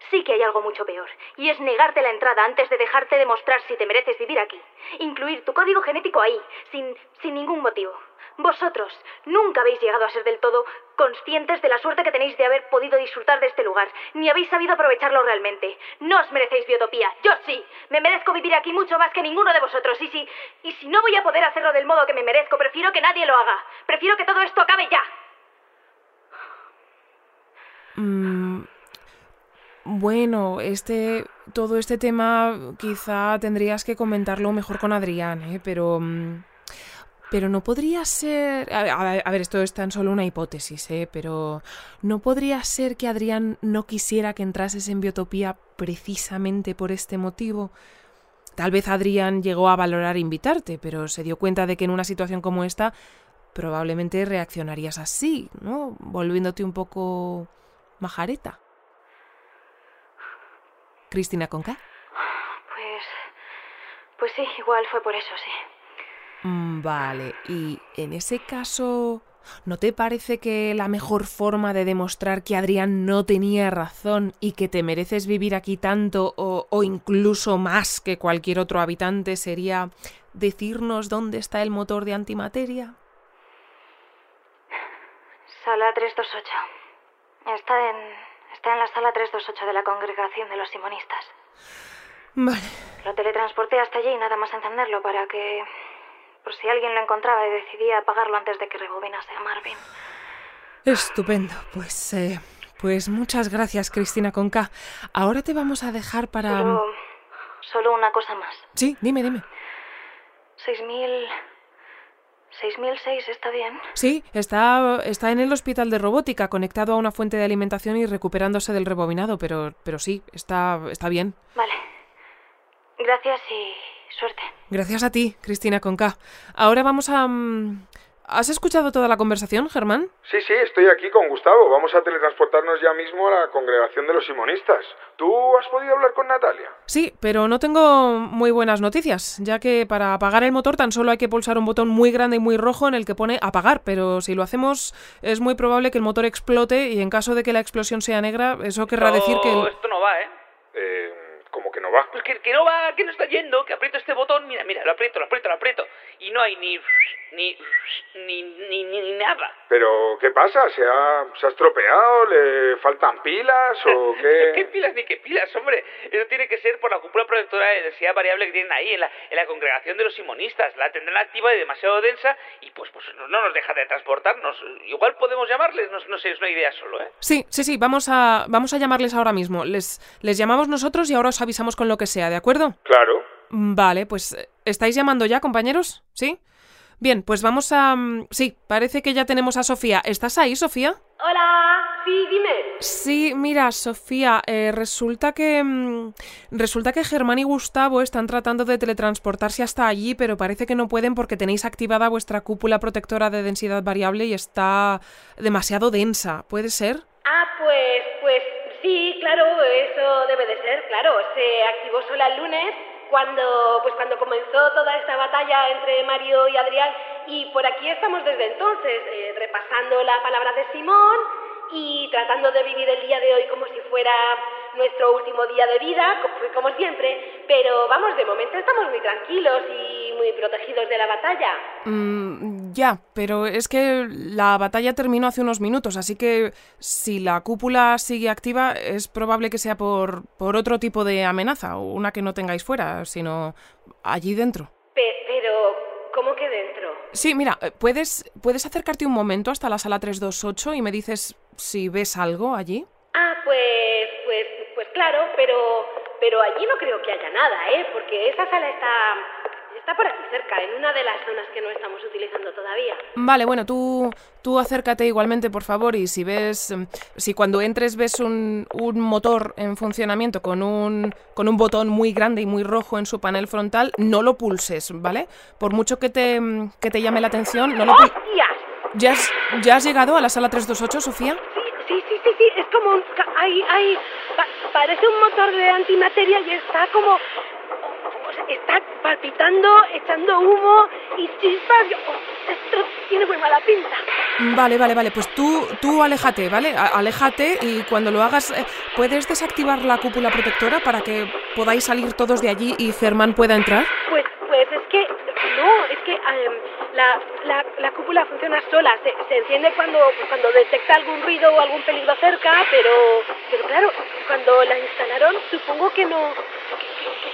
Sí que hay algo mucho peor, y es negarte la entrada antes de dejarte demostrar si te mereces vivir aquí. Incluir tu código genético ahí, sin, sin ningún motivo. Vosotros nunca habéis llegado a ser del todo conscientes de la suerte que tenéis de haber podido disfrutar de este lugar, ni habéis sabido aprovecharlo realmente. No os merecéis biotopía, yo sí. Me merezco vivir aquí mucho más que ninguno de vosotros, y si, y si no voy a poder hacerlo del modo que me merezco, prefiero que nadie lo haga. Prefiero que todo esto acabe ya. Mm, bueno, este. Todo este tema quizá tendrías que comentarlo mejor con Adrián, ¿eh? Pero. mm, Pero no podría ser. A, ver, esto es tan solo una hipótesis, ¿eh? Pero. ¿No podría ser que Adrián no quisiera que entrases en Biotopía precisamente por este motivo? Tal vez Adrián llegó a valorar invitarte, pero se dio cuenta de que en una situación como esta probablemente reaccionarías así, ¿no? Volviéndote un poco majareta. Cristina Conca. Pues. Pues sí, igual fue por eso, sí. Mm, Vale, y en ese caso, ¿no te parece que la mejor forma de demostrar que Adrián no tenía razón y que te mereces vivir aquí tanto o, o incluso más que cualquier otro habitante sería decirnos dónde está el motor de antimateria? Sala 328. Está en. Está en la sala 328 de la congregación de los simonistas. Vale. Lo teletransporté hasta allí nada más encenderlo para que. Por si alguien lo encontraba y decidía apagarlo antes de que rebobinase a Marvin. Estupendo, pues... eh, pues muchas gracias, Cristina Conca. Ahora te vamos a dejar para... Pero. Solo una cosa más. Sí, dime, dime. 6000. 6006 está bien. Sí, está, está en el hospital de robótica, conectado a una fuente de alimentación y recuperándose del rebobinado, pero, pero sí, está, está bien. Vale. Gracias y suerte. Gracias a ti, Cristina Conca. Ahora vamos a... mm, ¿Has escuchado toda la conversación, Germán? Sí, sí, estoy aquí con Gustavo. Vamos a teletransportarnos ya mismo a la congregación de los simonistas. ¿Tú has podido hablar con Natalia? Sí, pero no tengo muy buenas noticias, ya que para apagar el motor tan solo hay que pulsar un botón muy grande y muy rojo en el que pone apagar, pero si lo hacemos es muy probable que el motor explote y en caso de que la explosión sea negra, eso querrá No, decir que... el- Esto no va, ¿eh? Eh, como que no va. Pues que, que no va, que no está yendo, que aprieto este botón, mira, mira, lo aprieto, lo aprieto, lo aprieto. Y no hay ni... ni... ni, ni, ni, ni nada. ¿Pero qué pasa? ¿Se ha, ¿Se ha estropeado? ¿Le faltan pilas o ¿Qué qué? pilas ni qué pilas, hombre? Eso tiene que ser por la cúpula protectora de densidad variable que tienen ahí en la, en la congregación de los simonistas. La tendrán activa y demasiado densa y pues, pues no, no nos deja de transportarnos. Igual podemos llamarles, no, no sé, es una idea solo, ¿eh? Sí, sí, sí, vamos a, vamos a llamarles ahora mismo. Les, les llamamos nosotros y ahora os avisamos con lo que sea, ¿de acuerdo? Claro. Vale, pues eh, ¿estáis llamando ya, compañeros? ¿Sí? Bien, pues vamos a... mm, Sí, parece que ya tenemos a Sofía. ¿Estás ahí, Sofía? Hola, sí, dime. Sí, mira, Sofía, eh, resulta que... mm, Resulta que Germán y Gustavo están tratando de teletransportarse hasta allí, pero parece que no pueden porque tenéis activada vuestra cúpula protectora de densidad variable y está demasiado densa. ¿Puede ser? Ah, pues, pues sí, claro, eso debe de ser, claro. Se activó solo el lunes cuando, pues cuando comenzó toda esta batalla entre Mario y Adrián y por aquí estamos desde entonces, eh, repasando la palabra de Simón y tratando de vivir el día de hoy como si fuera nuestro último día de vida, como, como siempre, pero vamos, de momento estamos muy tranquilos y muy protegidos de la batalla. Mm, ya, pero es que la batalla terminó hace unos minutos, así que si la cúpula sigue activa es probable que sea por, por otro tipo de amenaza, una que no tengáis fuera, sino allí dentro. Pe- pero, ¿cómo que dentro? Sí, mira, eh, ¿puedes, ¿puedes acercarte un momento hasta la sala 328 y me dices si ves algo allí? Ah, pues, pues claro, pero, pero allí no creo que haya nada, ¿eh? Porque esa sala está, está por aquí cerca, en una de las zonas que no estamos utilizando todavía. Vale, bueno, tú, tú acércate igualmente, por favor, y si ves, em, si cuando entres ves un, un motor en funcionamiento con un, con un botón muy grande y muy rojo en su panel frontal, no lo pulses, ¿vale? Por mucho que te, em, que te llame la atención, no lo pulses. ¿Ya has, ¿Ya has llegado a la sala 328, Sofía? Sí, sí, sí, sí, es como un... ahí, pa- parece un motor de antimateria y está como... está palpitando, echando humo y chispas. Oh, esto tiene muy mala pinta. Vale, vale, vale. Pues tú, tú aléjate, ¿vale? A- aléjate y cuando lo hagas, eh, ¿puedes desactivar la cúpula protectora para que podáis salir todos de allí y Germán pueda entrar? Pues, pues es que... No, es que em, la, la, la cúpula funciona sola. Se, se enciende cuando, cuando detecta algún ruido o algún peligro cerca, pero, pero claro, cuando la instalaron supongo que no,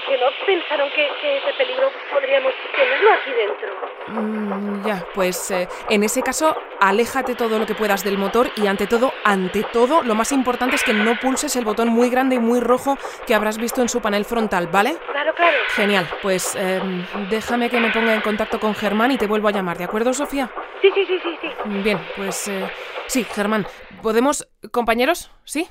que, no pensaron que, que ese peligro podríamos tenerlo aquí dentro. Mm, ya, pues eh, en ese caso, aléjate todo lo que puedas del motor y ante todo, ante todo, lo más importante es que no pulses el botón muy grande y muy rojo que habrás visto en su panel frontal, ¿vale? Claro, claro. Genial, pues em, déjame que me ponga en contacto con Germán y te vuelvo a llamar, ¿de acuerdo, Sofía? Sí, sí, sí, sí, sí. Bien, pues eh, sí, Germán. ¿Podemos, compañeros? ¿Sí?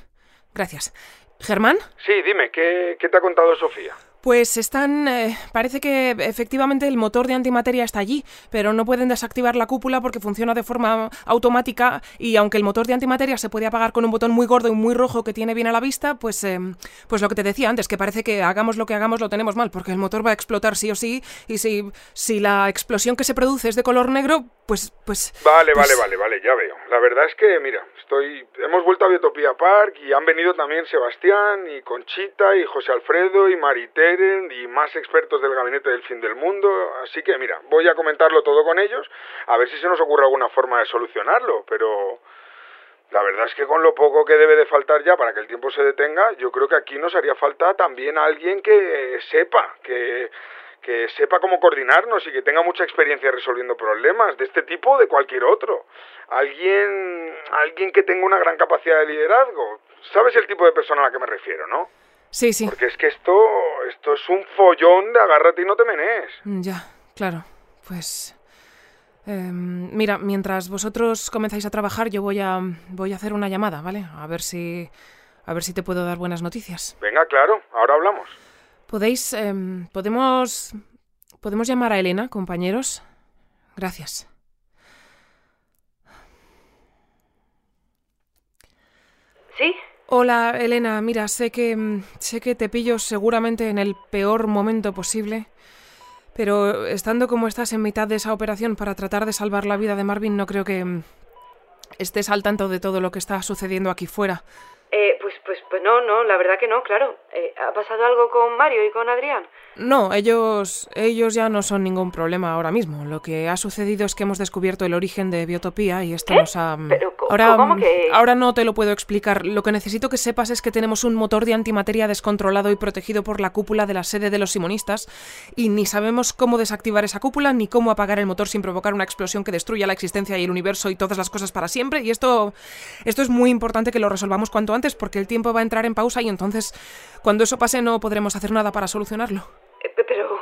Gracias. ¿Germán? Sí, dime, ¿qué, qué te ha contado Sofía? Pues están... eh, parece que efectivamente el motor de antimateria está allí, pero no pueden desactivar la cúpula porque funciona de forma automática y aunque el motor de antimateria se puede apagar con un botón muy gordo y muy rojo que tiene bien a la vista, pues, eh, pues lo que te decía antes, que parece que hagamos lo que hagamos lo tenemos mal, porque el motor va a explotar sí o sí y si, si la explosión que se produce es de color negro, pues... pues Vale, pues- vale, vale, vale, ya veo. La verdad es que, mira, estoy, hemos vuelto a Biotopía Park y han venido también Sebastián y Conchita y José Alfredo y Y más expertos del gabinete del fin del mundo. Así que, mira, voy a comentarlo todo con ellos a ver si se nos ocurre alguna forma de solucionarlo. Pero la verdad es que con lo poco que debe de faltar ya para que el tiempo se detenga, yo creo que aquí nos haría falta también alguien que sepa, que sepa cómo coordinarnos y que tenga mucha experiencia resolviendo problemas de este tipo o de cualquier otro. Alguien, alguien que tenga una gran capacidad de liderazgo. ¿Sabes el tipo de persona a la que me refiero, no? Sí, sí. Porque es que esto, esto es un follón de agárrate y no te menees. Mm, Ya, claro. Pues... em, mira, mientras vosotros comenzáis a trabajar, yo voy a, voy a hacer una llamada, ¿vale? A ver si... A ver si te puedo dar buenas noticias. Venga, claro, ahora hablamos. ¿Podéis... em, podemos... ¿Podemos llamar a Elena, compañeros? Gracias. ¿Sí? Hola, Elena. Mira, sé que mm, sé que te pillo seguramente en el peor momento posible, pero estando como estás en mitad de esa operación para tratar de salvar la vida de Marvin, no creo que mm, estés al tanto de todo lo que está sucediendo aquí fuera. Eh, pues, pues, pues no, no, la verdad que no, claro. Eh, ¿Ha pasado algo con Mario y con Adrián? No, ellos ellos ya no son ningún problema ahora mismo. Lo que ha sucedido es que hemos descubierto el origen de Biotopía y esto nos ha mm, Pero, ahora ¿cómo mm, que- ahora no te lo puedo explicar. Lo que necesito que sepas es que tenemos un motor de antimateria descontrolado y protegido por la cúpula de la sede de los simonistas y ni sabemos cómo desactivar esa cúpula ni cómo apagar el motor sin provocar una explosión que destruya la existencia y el universo y todas las cosas para siempre y esto esto es muy importante que lo resolvamos cuanto antes porque el tiempo va a entrar en pausa y entonces cuando eso pase no podremos hacer nada para solucionarlo. Eh, pe- pero,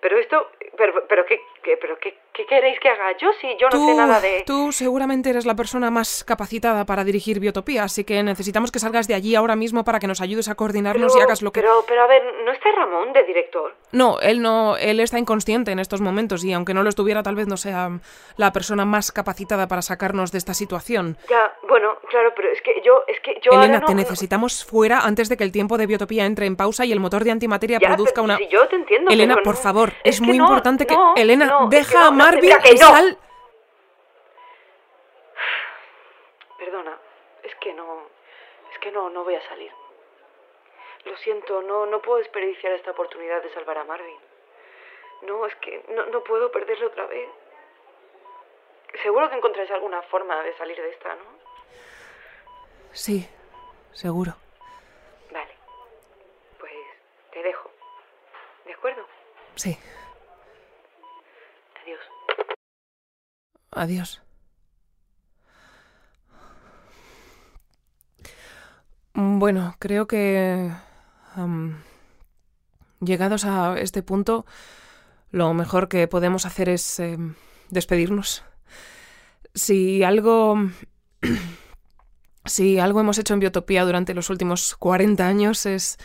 pero esto, pero, pero qué, qué- pero qué, qué queréis que haga yo si yo no tú, sé nada de. tú seguramente eres la persona más capacitada para dirigir Biotopía, así que necesitamos que salgas de allí ahora mismo para que nos ayudes a coordinarnos y hagas lo que... Pero, pero a ver, ¿no está Ramón de director? No, él no, él está inconsciente en estos momentos y aunque no lo estuviera, tal vez no sea la persona más capacitada para sacarnos de esta situación. Ya, bueno, claro, pero es que yo, es que yo Elena, no. te necesitamos fuera antes de que el tiempo de Biotopía entre en pausa y el motor de antimateria Ya, produzca pero una... si yo te entiendo, Elena, pero por no- favor, es, es que muy no, importante que... no, Elena, no, es que deja no, a Marvin y no. sal... Perdona, es que no, es que no, no voy a salir. Lo siento, no, no puedo desperdiciar esta oportunidad de salvar a Marvin. No, es que no, no puedo perderlo otra vez. Seguro que encontráis alguna forma de salir de esta, ¿no? Sí, seguro. Vale. Pues te dejo. ¿De acuerdo? Sí. Adiós. Adiós. Bueno, creo que... llegados a este punto, lo mejor que podemos hacer es em, despedirnos. Si algo... si algo hemos hecho en Biotopía durante los últimos 40 años es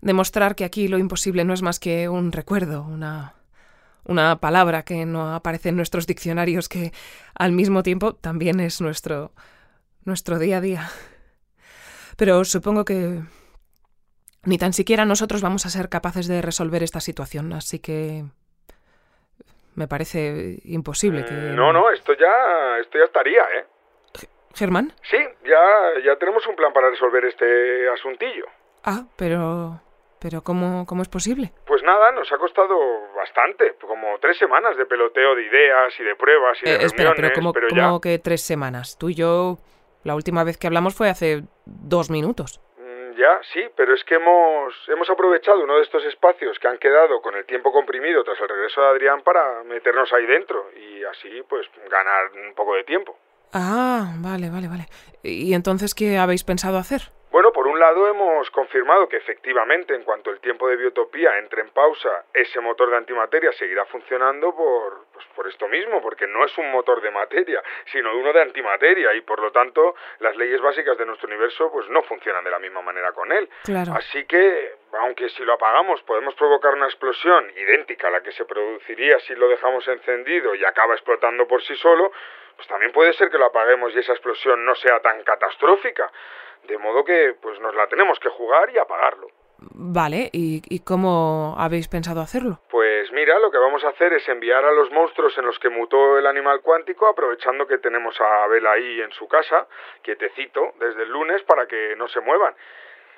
demostrar que aquí lo imposible no es más que un recuerdo, una, una palabra que no aparece en nuestros diccionarios, que al mismo tiempo también es nuestro, nuestro día a día. Pero supongo que ni tan siquiera nosotros vamos a ser capaces de resolver esta situación, así que me parece imposible que... No, no, esto ya, esto ya estaría, ¿eh? Germán. Sí, ya, ya tenemos un plan para resolver este asuntillo. Ah, pero... Pero ¿cómo, cómo es posible? Pues nada, nos ha costado bastante, como tres semanas de peloteo de ideas y de pruebas y de Eh, espera, pero ¿cómo, pero cómo ya... que tres semanas? Tú y yo, la última vez que hablamos fue hace dos minutos. Mm, Ya, sí, pero es que hemos, hemos aprovechado uno de estos espacios que han quedado con el tiempo comprimido tras el regreso de Adrián para meternos ahí dentro y así pues ganar un poco de tiempo. Ah, vale, vale, vale. ¿Y entonces qué habéis pensado hacer? Bueno, por un lado hemos confirmado que efectivamente en cuanto el tiempo de biotopía entre en pausa, ese motor de antimateria seguirá funcionando por, pues, por esto mismo, porque no es un motor de materia, sino uno de antimateria y por lo tanto las leyes básicas de nuestro universo pues no funcionan de la misma manera con él. Claro. Así que, aunque si lo apagamos podemos provocar una explosión idéntica a la que se produciría si lo dejamos encendido y acaba explotando por sí solo, pues también puede ser que lo apaguemos y esa explosión no sea tan catastrófica. De modo que, pues nos la tenemos que jugar y apagarlo. Vale, ¿y, y cómo habéis pensado hacerlo? Pues mira, lo que vamos a hacer es enviar a los monstruos en los que mutó el animal cuántico, aprovechando que tenemos a Abel ahí en su casa, quietecito, desde el lunes, para que no se muevan.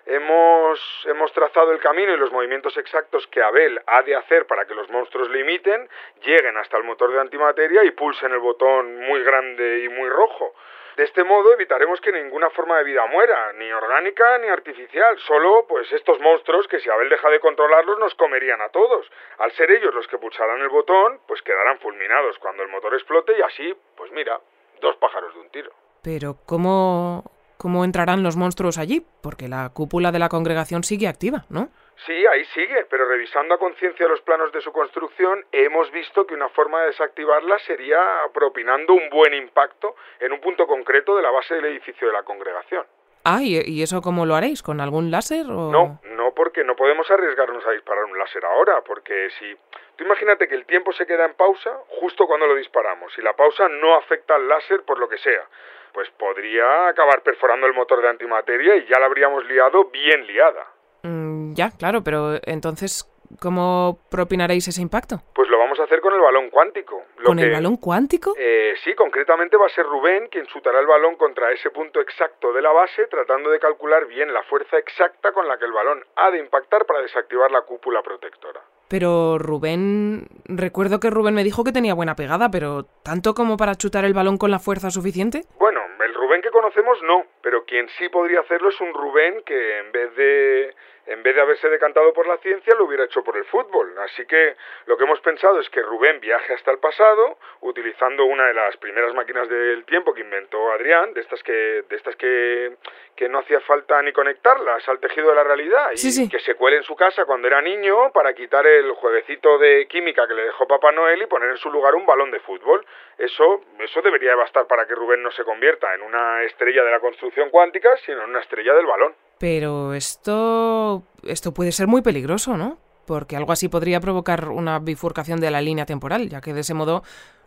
Hemos, hemos trazado el camino y los movimientos exactos que Abel ha de hacer para que los monstruos le imiten, lleguen hasta el motor de antimateria y pulsen el botón muy grande y muy rojo. De este modo evitaremos que ninguna forma de vida muera, ni orgánica ni artificial, solo pues estos monstruos que si Abel deja de controlarlos nos comerían a todos. Al ser ellos los que pulsarán el botón, pues quedarán fulminados cuando el motor explote y así, pues mira, dos pájaros de un tiro. Pero ¿cómo, cómo entrarán los monstruos allí? Porque la cúpula de la congregación sigue activa, ¿no? Sí, ahí sigue, pero revisando a conciencia los planos de su construcción, hemos visto que una forma de desactivarla sería propinando un buen impacto en un punto concreto de la base del edificio de la congregación. Ah, ¿y, eso cómo lo haréis? ¿Con algún láser o...? No, no porque no podemos arriesgarnos a disparar un láser ahora, porque si... Tú imagínate que el tiempo se queda en pausa justo cuando lo disparamos y la pausa no afecta al láser por lo que sea. Pues podría acabar perforando el motor de antimateria y ya la habríamos liado bien liada. Mm, ya, claro, pero entonces, ¿cómo propinaréis ese impacto? Pues lo vamos a hacer con el balón cuántico. Lo ¿Con el balón cuántico? Eh, sí, concretamente va a ser Rubén quien chutará el balón contra ese punto exacto de la base, tratando de calcular bien la fuerza exacta con la que el balón ha de impactar para desactivar la cúpula protectora. Pero Rubén... Recuerdo que Rubén me dijo que tenía buena pegada, pero ¿tanto como para chutar el balón con la fuerza suficiente? Bueno, el Rubén que conocemos no, pero quien sí podría hacerlo es un Rubén que en vez de en vez de haberse decantado por la ciencia lo hubiera hecho por el fútbol. Así que lo que hemos pensado es que Rubén viaje hasta el pasado utilizando una de las primeras máquinas del tiempo que inventó Adrián, de estas que de estas que que no hacía falta ni conectarlas al tejido de la realidad y Sí, sí. que se cuele en su casa cuando era niño para quitar el jueguecito de química que le dejó Papá Noel y poner en su lugar un balón de fútbol. Eso, eso debería bastar para que Rubén no se convierta en una estrella de la construcción cuántica, sino en una estrella del balón. Pero esto... esto puede ser muy peligroso, ¿no? Porque algo así podría provocar una bifurcación de la línea temporal, ya que de ese modo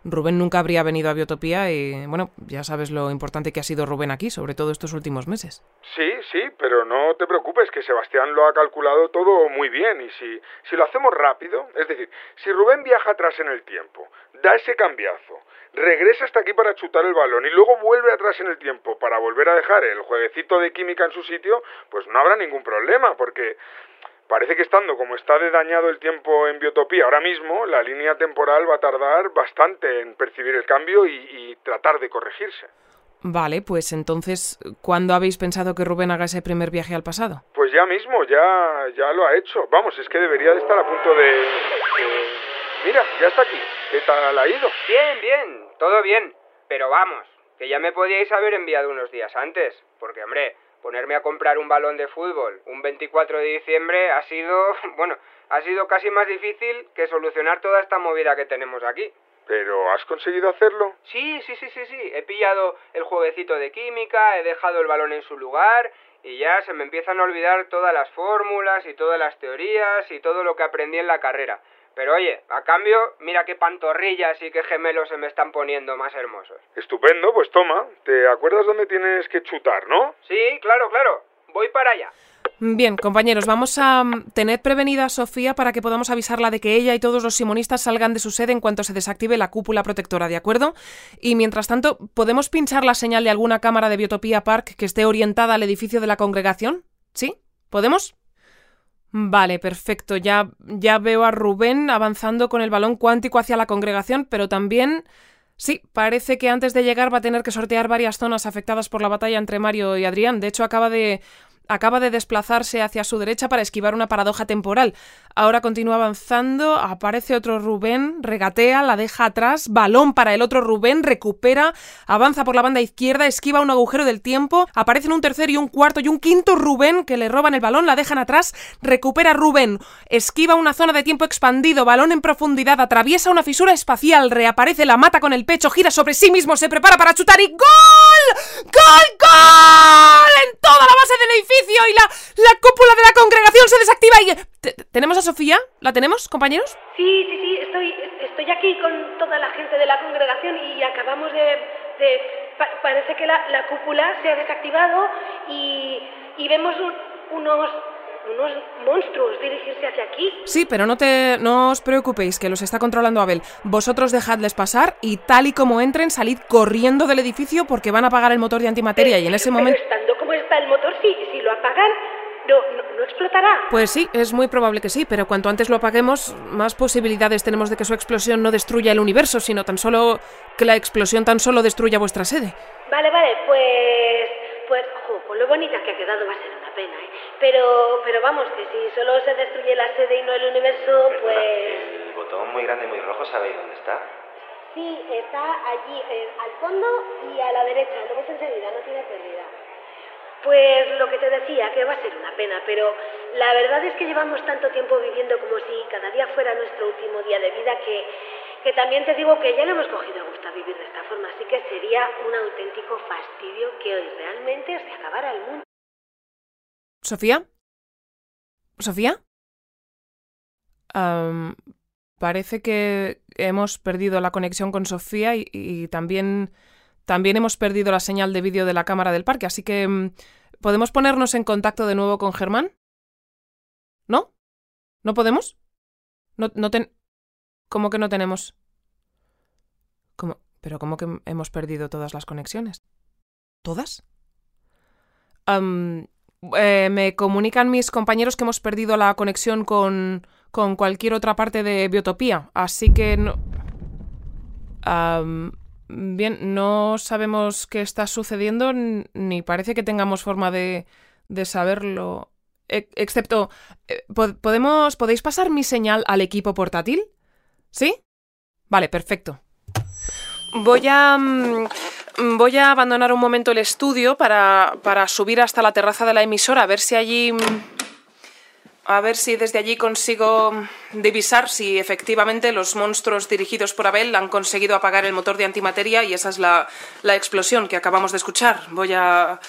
Rubén nunca habría venido a Biotopía y, bueno, ya sabes lo importante que ha sido Rubén aquí, sobre todo estos últimos meses. Sí, sí, pero no te preocupes, que Sebastián lo ha calculado todo muy bien y si, si lo hacemos rápido, es decir, si Rubén viaja atrás en el tiempo, da ese cambiazo, regresa hasta aquí para chutar el balón y luego vuelve atrás en el tiempo para volver a dejar el jueguecito de química en su sitio, pues no habrá ningún problema, porque Parece que estando como está de dañado el tiempo en Biotopía ahora mismo, la línea temporal va a tardar bastante en percibir el cambio y, y tratar de corregirse. Vale, pues entonces, ¿cuándo habéis pensado que Rubén haga ese primer viaje al pasado? Pues ya mismo, ya, ya lo ha hecho. Vamos, es que debería de estar a punto de... de- Mira, ya está aquí. ¿Qué tal ha ido? Bien, bien, todo bien. Pero vamos, que ya me podíais haber enviado unos días antes. Porque, hombre, ponerme a comprar un balón de fútbol un 24 de diciembre ha sido, bueno, ha sido casi más difícil que solucionar toda esta movida que tenemos aquí. ¿Pero has conseguido hacerlo? Sí, sí, sí, sí, sí. He pillado el jueguecito de química, he dejado el balón en su lugar y ya se me empiezan a olvidar todas las fórmulas y todas las teorías y todo lo que aprendí en la carrera. Pero oye, a cambio, mira qué pantorrillas y qué gemelos se me están poniendo más hermosos. Estupendo, pues toma. ¿Te acuerdas dónde tienes que chutar, no? Sí, claro, claro. Voy para allá. Bien, compañeros, vamos a mm, tener prevenida a Sofía para que podamos avisarla de que ella y todos los simonistas salgan de su sede en cuanto se desactive la cúpula protectora, ¿de acuerdo? Y mientras tanto, ¿podemos pinchar la señal de alguna cámara de Biotopía Park que esté orientada al edificio de la congregación? ¿Sí? ¿Podemos? Vale, perfecto. Ya, ya veo a Rubén avanzando con el balón cuántico hacia la congregación, pero también... Sí, parece que antes de llegar va a tener que sortear varias zonas afectadas por la batalla entre Mario y Adrián. De hecho, acaba de acaba de desplazarse hacia su derecha para esquivar una paradoja temporal. Ahora continúa avanzando, aparece otro Rubén, regatea, la deja atrás, balón para el otro Rubén, recupera, avanza por la banda izquierda, esquiva un agujero del tiempo, aparecen un tercer y un cuarto y un quinto Rubén que le roban el balón, la dejan atrás, recupera Rubén, esquiva una zona de tiempo expandido, balón en profundidad, atraviesa una fisura espacial, reaparece, la mata con el pecho, gira sobre sí mismo, se prepara para chutar y ¡Gol! ¡Gol! ¡Gol! En toda la base del edificio y la, la cúpula de la congregación se desactiva y... ¿Te- ¿Tenemos a Sofía? ¿La tenemos, compañeros? Sí, sí, sí, estoy, estoy aquí con toda la gente de la congregación y acabamos de... de- pa- parece que la, la cúpula se ha desactivado y, y vemos un- unos, unos monstruos dirigirse hacia aquí. Sí, pero no, te, no os preocupéis, que los está controlando Abel. Vosotros dejadles pasar y tal y como entren, salid corriendo del edificio porque van a apagar el motor de antimateria y en ese momento... estando como está el motor, si, si lo apagan, no, no, no explotará. Pues sí, es muy probable que sí, pero cuanto antes lo apaguemos, más posibilidades tenemos de que su explosión no destruya el universo, sino tan solo que la explosión tan solo destruya vuestra sede. Vale, vale, pues... Pues, ojo, con lo bonita que ha quedado va a ser una pena, ¿eh? Pero, pero vamos, que si solo se destruye la sede y no el universo, pues... El botón muy grande y muy rojo, ¿sabéis dónde está? Sí, está allí, eh, al fondo y a la derecha, lo ves enseguida, no tiene pérdida. Pues lo que te decía, que va a ser una pena, pero la verdad es que llevamos tanto tiempo viviendo como si cada día fuera nuestro último día de vida que, que también te digo que ya le hemos cogido a gusto a vivir de esta forma, así que sería un auténtico fastidio que hoy realmente se acabara el mundo. ¿Sofía? ¿Sofía? Parece que hemos perdido la conexión con Sofía y, también, también hemos perdido la señal de vídeo de la cámara del parque, así que mm, ¿podemos ponernos en contacto de nuevo con Germán? ¿No? ¿No podemos? No, no ten... ¿Cómo que no tenemos? ¿Cómo? ¿Pero cómo que hemos perdido todas las conexiones? ¿Todas? Eh, me comunican mis compañeros que hemos perdido la conexión con, con cualquier otra parte de Biotopía, así que no... Bien, no sabemos qué está sucediendo ni parece que tengamos forma de, de saberlo. E- excepto, eh, ¿pod- ¿podemos, ¿podéis pasar mi señal al equipo portátil? ¿Sí? Vale, perfecto. Voy a... mm, Voy a abandonar un momento el estudio para, para subir hasta la terraza de la emisora, a ver si allí... mm, A ver si desde allí consigo divisar si efectivamente los monstruos dirigidos por Abel han conseguido apagar el motor de antimateria y esa es la, la explosión que acabamos de escuchar. Voy a...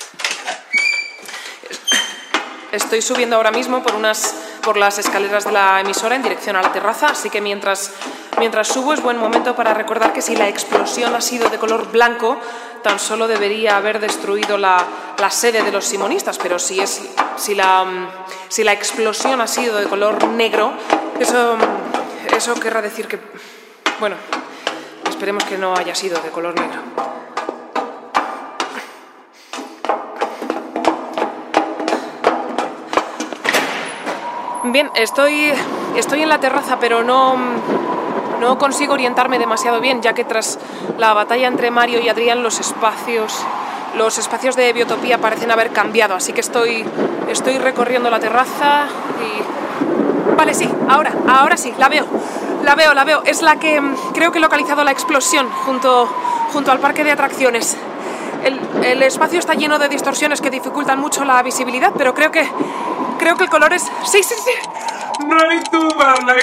Estoy subiendo ahora mismo por unas por las escaleras de la emisora en dirección a la terraza, así que mientras mientras subo es buen momento para recordar que si la explosión ha sido de color blanco, tan solo debería haber destruido la, la sede de los simonistas, pero si es si la mm, si la explosión ha sido de color negro, eso mm, eso querrá decir que bueno, esperemos que no haya sido de color negro. Bien, estoy, estoy en la terraza, pero no, no consigo orientarme demasiado bien, ya que tras la batalla entre Mario y Adrián los espacios, los espacios de biotopía parecen haber cambiado, así que estoy, estoy recorriendo la terraza y... Vale, sí, ahora, ahora sí, la veo. La veo, la veo. Es la que creo que he localizado la explosión junto, junto al parque de atracciones. El, el espacio está lleno de distorsiones que dificultan mucho la visibilidad, pero creo que creo que el color es sí, sí, sí. No hay duda, la